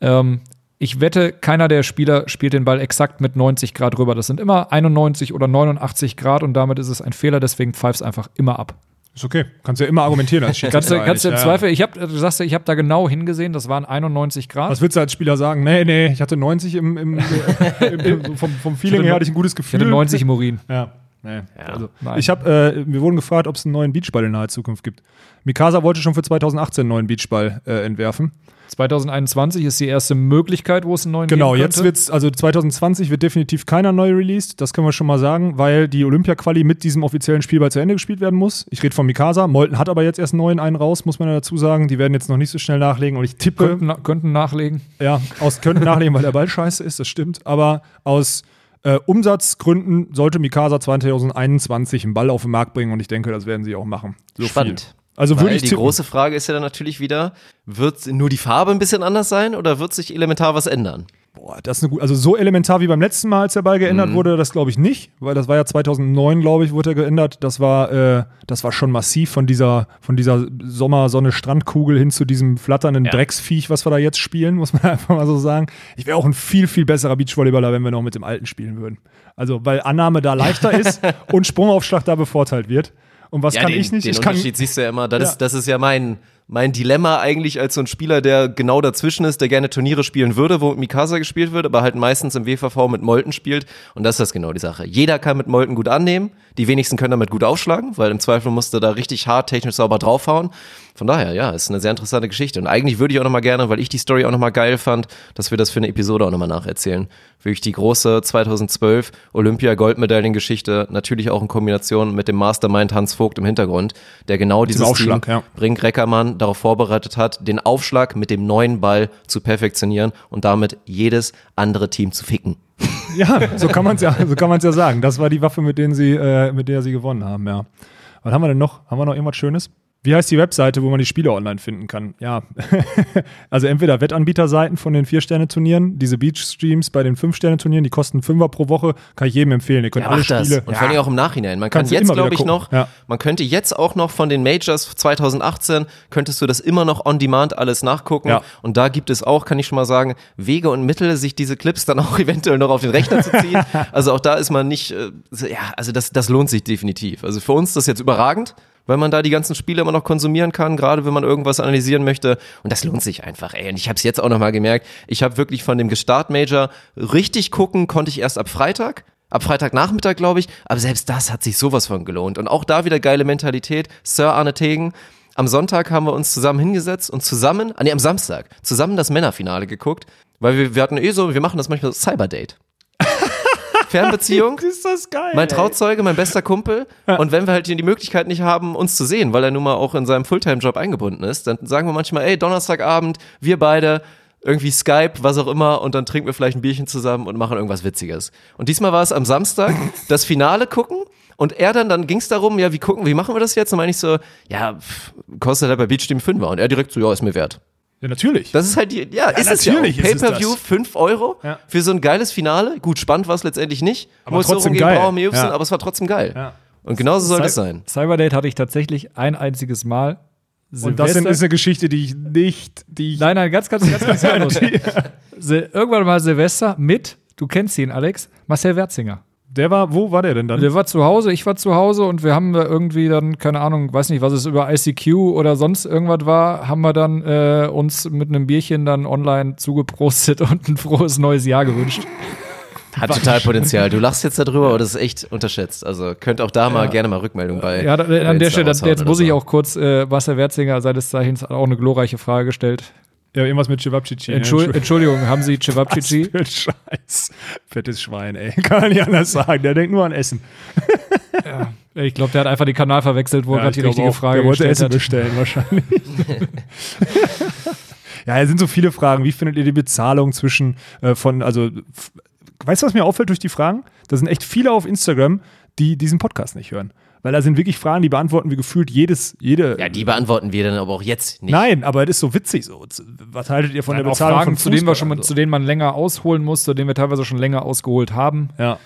Ähm, ich wette, keiner der Spieler spielt den Ball exakt mit 90 Grad rüber. Das sind immer 91 oder 89 Grad und damit ist es ein Fehler, deswegen pfeif's einfach immer ab. Ist okay. Kannst ja immer argumentieren als. Kannst du, kannst du im eigentlich, Zweifel, ich hab, du sagst, ja, ich habe da genau hingesehen, das waren 91 Grad. Was willst du als Spieler sagen? Nee, nee, ich hatte 90 im, im, *laughs* im, im so vom, vom Feeling her hatte ich ein gutes ich Gefühl. hatte 90 im Urin. Ja. Nee. Also, Nein. ich habe, äh, wir wurden gefragt, ob es einen neuen Beachball in naher Zukunft gibt. Mikasa wollte schon für 2018 einen neuen Beachball äh, entwerfen. 2021 ist die erste Möglichkeit, wo es einen neuen Genau, geben jetzt könnte. wird's, also 2020 wird definitiv keiner neu released, das können wir schon mal sagen, weil die Olympia-Quali mit diesem offiziellen Spielball zu Ende gespielt werden muss. Ich rede von Mikasa. Molten hat aber jetzt erst einen neuen einen raus, muss man ja dazu sagen. Die werden jetzt noch nicht so schnell nachlegen und ich tippe, könnten, na- könnten nachlegen. Ja, aus könnten nachlegen, weil der Ball scheiße ist, das stimmt. Aber aus äh, Umsatzgründen sollte Mikasa 2021 einen Ball auf den Markt bringen und ich denke, das werden sie auch machen. So Spannend. Viel. Also Weil würde ich die tippen. große Frage ist ja dann natürlich wieder, wird nur die Farbe ein bisschen anders sein oder wird sich elementar was ändern? Boah, das ist eine gute, also so elementar wie beim letzten Mal, als der Ball geändert wurde, das glaube ich nicht, weil das war ja 2009, glaube ich, wurde er geändert. Das war, äh, das war schon massiv von dieser, von dieser Sommersonne-Strandkugel hin zu diesem flatternden Drecksviech, was wir da jetzt spielen, *laughs* muss man einfach mal so sagen. Ich wäre auch ein viel, viel besserer Beachvolleyballer, wenn wir noch mit dem Alten spielen würden. Also, weil Annahme da leichter *laughs* ist und Sprungaufschlag da bevorteilt wird. Und was kann den, ich nicht? Den ich kann, Unterschied siehst du ja immer. Das, Ja. Ist, das ist ja mein, mein Dilemma eigentlich als so ein Spieler, der genau dazwischen ist, der gerne Turniere spielen würde, wo mit Mikasa gespielt wird, aber halt meistens im WVV mit Molten spielt. Und das ist das genau die Sache. Jeder kann mit Molten gut annehmen. Die wenigsten können damit gut aufschlagen, weil im Zweifel musst du da richtig hart technisch sauber draufhauen. Von daher, ja, ist eine sehr interessante Geschichte. Und eigentlich würde ich auch nochmal gerne, weil ich die Story auch nochmal geil fand, dass wir das für eine Episode auch nochmal nacherzählen. Wirklich die große 2012 Olympia-Goldmedaillengeschichte, natürlich auch in Kombination mit dem Mastermind Hans Vogt im Hintergrund, der genau dieses Aufschlag, Team, ja. Brink Reckermann, darauf vorbereitet hat, den Aufschlag mit dem neuen Ball zu perfektionieren und damit jedes andere Team zu ficken. *laughs* Ja, so kann man es ja, so kann man es ja sagen. Das war die Waffe, mit denen sie, äh, mit der sie gewonnen haben, ja. Was haben wir denn noch? Haben wir noch irgendwas Schönes? Wie heißt die Webseite, wo man die Spiele online finden kann? Ja, *laughs* also entweder Wettanbieterseiten von den Vier-Sterne-Turnieren, diese Beach-Streams bei den Fünf-Sterne-Turnieren, die kosten Fünfer pro Woche, kann ich jedem empfehlen. Ihr könnt Ja, alle. Spiele. Und vor allem auch im Nachhinein. Man kann Kannst jetzt, glaube ich, noch, Ja. man könnte jetzt auch noch von den Majors 2018, könntest du das immer noch on demand alles nachgucken. Ja. Und da gibt es auch, kann ich schon mal sagen, Wege und Mittel, sich diese Clips dann auch *laughs* eventuell noch auf den Rechner zu ziehen. *laughs* also auch da ist man nicht, äh, ja, also das, das lohnt sich definitiv. Also für uns ist das jetzt überragend. Weil man da die ganzen Spiele immer noch konsumieren kann, gerade wenn man irgendwas analysieren möchte. Und das lohnt sich einfach, ey. Und ich habe es jetzt auch nochmal gemerkt. Ich habe wirklich von dem Gestart Major richtig gucken, konnte ich erst ab Freitag. Ab Freitagnachmittag, glaube ich. Aber selbst das hat sich sowas von gelohnt. Und auch da wieder geile Mentalität. Sir Arne Tegen. Am Sonntag haben wir uns zusammen hingesetzt und zusammen, ah nee, am Samstag, zusammen das Männerfinale geguckt. Weil wir, wir hatten eh so, wir machen das manchmal so Cyberdate. Fernbeziehung. *laughs* Ist das geil? Mein Trauzeuge, mein bester Kumpel. Und wenn wir halt hier die Möglichkeit nicht haben, uns zu sehen, weil er nun mal auch in seinem Fulltime-Job eingebunden ist, dann sagen wir manchmal, ey, Donnerstagabend, wir beide, irgendwie Skype, was auch immer, und dann trinken wir vielleicht ein Bierchen zusammen und machen irgendwas Witziges. Und diesmal war es am Samstag, *laughs* das Finale gucken. Und er dann, dann ging es darum, ja, wie gucken, wie machen wir das jetzt? Und meine ich so, ja, pff, kostet halt bei Beach Team 5 Und er direkt so, ja, ist mir wert. Ja, natürlich. Das ist halt die, ja, ist es ja ist es Pay-Per-View, das. 5 Euro Ja. für so ein geiles Finale. Gut, spannend war es letztendlich nicht. Aber Muss so trotzdem geil. Brauer Mewsen, Ja. aber es war trotzdem geil. Ja. Und genauso soll das sein. Cyberdate hatte ich tatsächlich ein einziges Mal. Und das sind, ist eine Geschichte, die ich nicht, die ich. Nein, nein, ganz, ganz, ganz, ganz. *laughs* Sil- Irgendwann mal Silvester mit, du kennst ihn, Alex, Marcel Werzinger. Der war, wo war der denn dann? Der war zu Hause, ich war zu Hause und wir haben da irgendwie dann, keine Ahnung, weiß nicht, was es über ICQ oder sonst irgendwas war, haben wir dann äh, uns mit einem Bierchen dann online zugeprostet *laughs* und ein frohes neues Jahr gewünscht. Hat total Potenzial. Du lachst jetzt darüber, aber das ist echt unterschätzt. Also könnt auch da mal gerne mal Rückmeldung bei. Ja, da, bei an der Insta Stelle, jetzt muss ich auch kurz, äh, Marcel Werzinger seines Zeichens hat auch eine glorreiche Frage gestellt. Ja, irgendwas mit Cevapcici. ne? Entschuld, Entschuldigung, haben Sie Cevapcici? Was für ein Scheiß. Fettes Schwein, ey. *laughs* Kann man nicht anders sagen. Der denkt nur an Essen. *laughs* Ich glaube, der hat einfach den Kanal verwechselt, wo er Ja, gerade die richtige auch, Frage der wollte gestellt Essen hat. bestellen, *laughs* wahrscheinlich. ja, es sind so viele Fragen. Wie findet ihr die Bezahlung zwischen äh, von, also, weißt du, was mir auffällt durch die Fragen? Da sind echt viele auf Instagram, die diesen Podcast nicht hören. Weil da sind wirklich Fragen, die beantworten wir gefühlt jedes, jede. Ja, die beantworten wir dann aber auch jetzt nicht. Nein, aber es ist so witzig so. Was haltet ihr von Ja, der auch Bezahlung Fragen, von zu denen, wir schon, mal- und so? zu denen man länger ausholen muss, zu denen wir teilweise schon länger ausgeholt haben. Ja.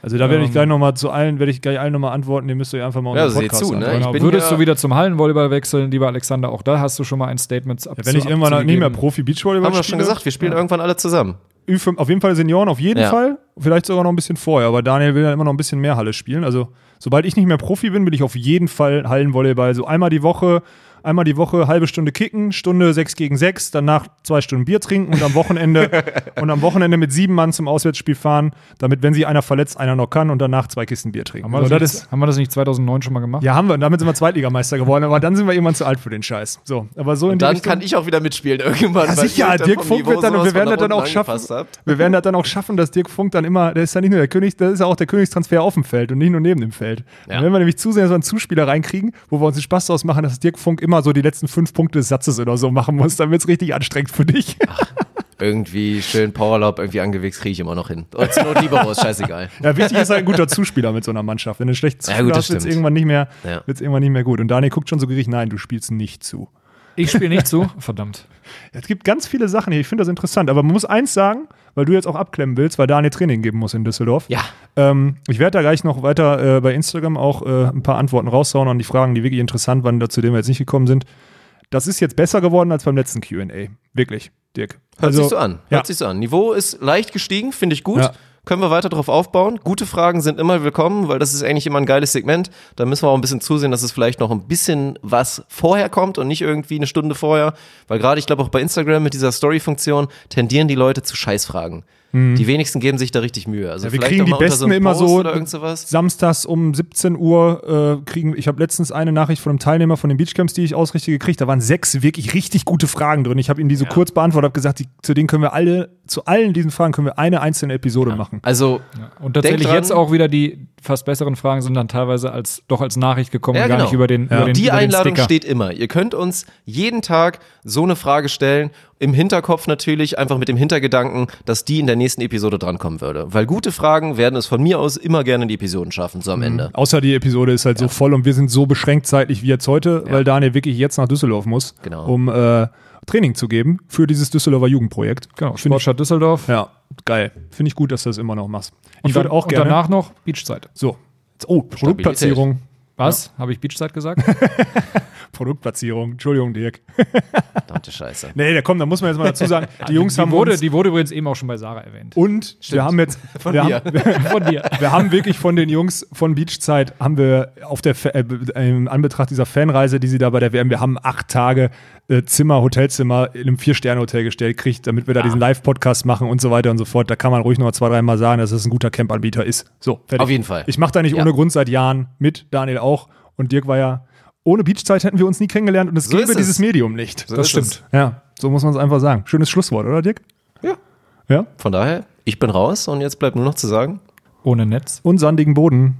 Also da werde ich Ähm, gleich nochmal zu allen, werde ich gleich allen nochmal antworten, ihr müsst euch einfach mal Ja, unseren seht Podcast zu, ne? Genau. bin Würdest ja- du wieder zum Hallenvolleyball wechseln, lieber Alexander? Auch da hast du schon mal ein Statement ab Wenn ich irgendwann nicht mehr Profi-Beachvolleyball Haben wir schon gesagt, wir spielen irgendwann alle zusammen. Ü5, auf jeden Fall Senioren, auf jeden Ja. Fall. Vielleicht sogar noch ein bisschen vorher. Aber Daniel will ja immer noch ein bisschen mehr Halle spielen. Also, sobald ich nicht mehr Profi bin, will ich auf jeden Fall Hallenvolleyball. So einmal die Woche, einmal die Woche halbe Stunde kicken, Stunde 6 gegen 6, danach zwei Stunden Bier trinken und am Wochenende *laughs* und am Wochenende mit sieben Mann zum Auswärtsspiel fahren, damit, wenn sie einer verletzt, einer noch kann und danach zwei Kisten Bier trinken. Haben wir, So, das nicht, ist, haben wir das nicht 2009 schon mal gemacht? ja, haben wir. Und damit sind wir Zweitligameister geworden. Aber dann sind wir irgendwann zu alt für den Scheiß. So, aber so in die Dann Richtung- kann ich auch wieder mitspielen irgendwann. Ja, sicher, dann Dirk Funk wird dann, und wir werden das dann auch schaffen. habt. Wir werden das dann auch schaffen, dass Dirk Funk dann immer, der ist ja nicht nur der König, das ist ja auch der Königstransfer auf dem Feld und nicht nur neben dem Feld. Ja. Dann werden wir nämlich zusehen, dass wir einen Zuspieler reinkriegen, wo wir uns den Spaß daraus machen, dass Dirk Funk immer so die letzten fünf Punkte des Satzes oder so machen muss, dann wird es richtig anstrengend für dich. *laughs* Irgendwie schön Powerlob irgendwie angewichst, kriege ich immer noch hin. Oder zur Not Libero, ist scheißegal. ja, wichtig ist halt ein guter Zuspieler mit so einer Mannschaft. Wenn du einen schlechten Ja, Zuspieler gut, hast, wird es irgendwann, nicht mehr- Ja. irgendwann nicht mehr gut. Und Daniel guckt schon so gierig, nein, du spielst nicht zu. Ich spiele nicht zu. *laughs* Verdammt. Es gibt ganz viele Sachen hier, ich finde das interessant. Aber man muss eins sagen, weil du jetzt auch abklemmen willst, weil Daniel Training geben muss in Düsseldorf. Ja. Ähm, ich werde da gleich noch weiter äh, bei Instagram auch äh, ein paar Antworten raushauen an die Fragen, die wirklich interessant waren, zu denen wir jetzt nicht gekommen sind. Das ist jetzt besser geworden als beim letzten QA. Wirklich, Dirk. Hört sich so an. Hört ja. sich so an. Niveau ist leicht gestiegen, finde ich gut. Ja. Können wir weiter drauf aufbauen. Gute Fragen sind immer willkommen, weil das ist eigentlich immer ein geiles Segment. Da müssen wir auch ein bisschen zusehen, dass es vielleicht noch ein bisschen was vorher kommt und nicht irgendwie eine Stunde vorher. Weil gerade, ich glaube, auch bei Instagram mit dieser Story-Funktion tendieren die Leute zu Scheißfragen. Die wenigsten geben sich da richtig Mühe. Also Mhm. Ja, wir vielleicht kriegen die Besten einem immer so samstags um 17 Uhr äh, kriegen. Ich habe letztens eine Nachricht von einem Teilnehmer von den Beachcamps, die ich ausrichte, gekriegt. Da waren sechs wirklich richtig gute Fragen drin. Ich habe ihnen die so kurz beantwortet, habe gesagt, die, zu denen können wir alle, zu allen diesen Fragen können wir eine einzelne Episode machen. Also, Und tatsächlich dran. jetzt auch wieder die fast besseren Fragen sind dann teilweise als doch als Nachricht gekommen, Ja, gar genau. nicht über den, Ja. über den, die über den Einladung Sticker. steht immer. Ihr könnt uns jeden Tag so eine Frage stellen. Im Hinterkopf natürlich, einfach mit dem Hintergedanken, dass die in der nächsten Episode drankommen würde. Weil gute Fragen werden es von mir aus immer gerne in die Episoden schaffen, so am Mhm. Ende. Außer die Episode ist halt so voll und wir sind so beschränkt zeitlich wie jetzt heute, weil Daniel wirklich jetzt nach Düsseldorf muss, Genau. um äh, Training zu geben für dieses Düsseldorfer Jugendprojekt. Genau, Finde ich, Sportstadt Düsseldorf. ja, geil. Finde ich gut, dass du das immer noch machst. Und, ich würde dann, auch gerne. und danach noch Beachzeit. so. Oh, Produktplatzierung. Was? Habe ich Beachzeit gesagt? *laughs* Produktplatzierung. Entschuldigung, Dirk. Verdammte Scheiße. Nee, da komm, da muss man jetzt mal dazu sagen, *laughs* die Jungs die, haben wurde, uns die wurde übrigens eben auch schon bei Sarah erwähnt. und wir haben jetzt *laughs* wir mir. haben, Von dir. wir haben wirklich von den Jungs von Beachzeit haben wir auf der äh, im Anbetracht dieser Fanreise, die sie da bei der WM, wir haben acht Tage äh, Zimmer, Hotelzimmer in einem Vier-Sterne-Hotel gestellt kriegt, damit wir da diesen Live-Podcast machen und so weiter und so fort. Da kann man ruhig noch zwei, dreimal sagen, dass es ein guter Camp-Anbieter ist. So, fertig. Auf jeden Fall. Ich mache da nicht Ja. ohne Grund seit Jahren mit, Daniel auch. Und Dirk war ja, ohne Beachzeit hätten wir uns nie kennengelernt und es So gäbe ist es. dieses Medium nicht. So das stimmt. es. Ja, so muss man es einfach sagen. Schönes Schlusswort, oder Dirk? Ja. Ja. Von daher, ich bin raus und jetzt bleibt nur noch zu sagen, Ohne Netz. Und sandigen Boden.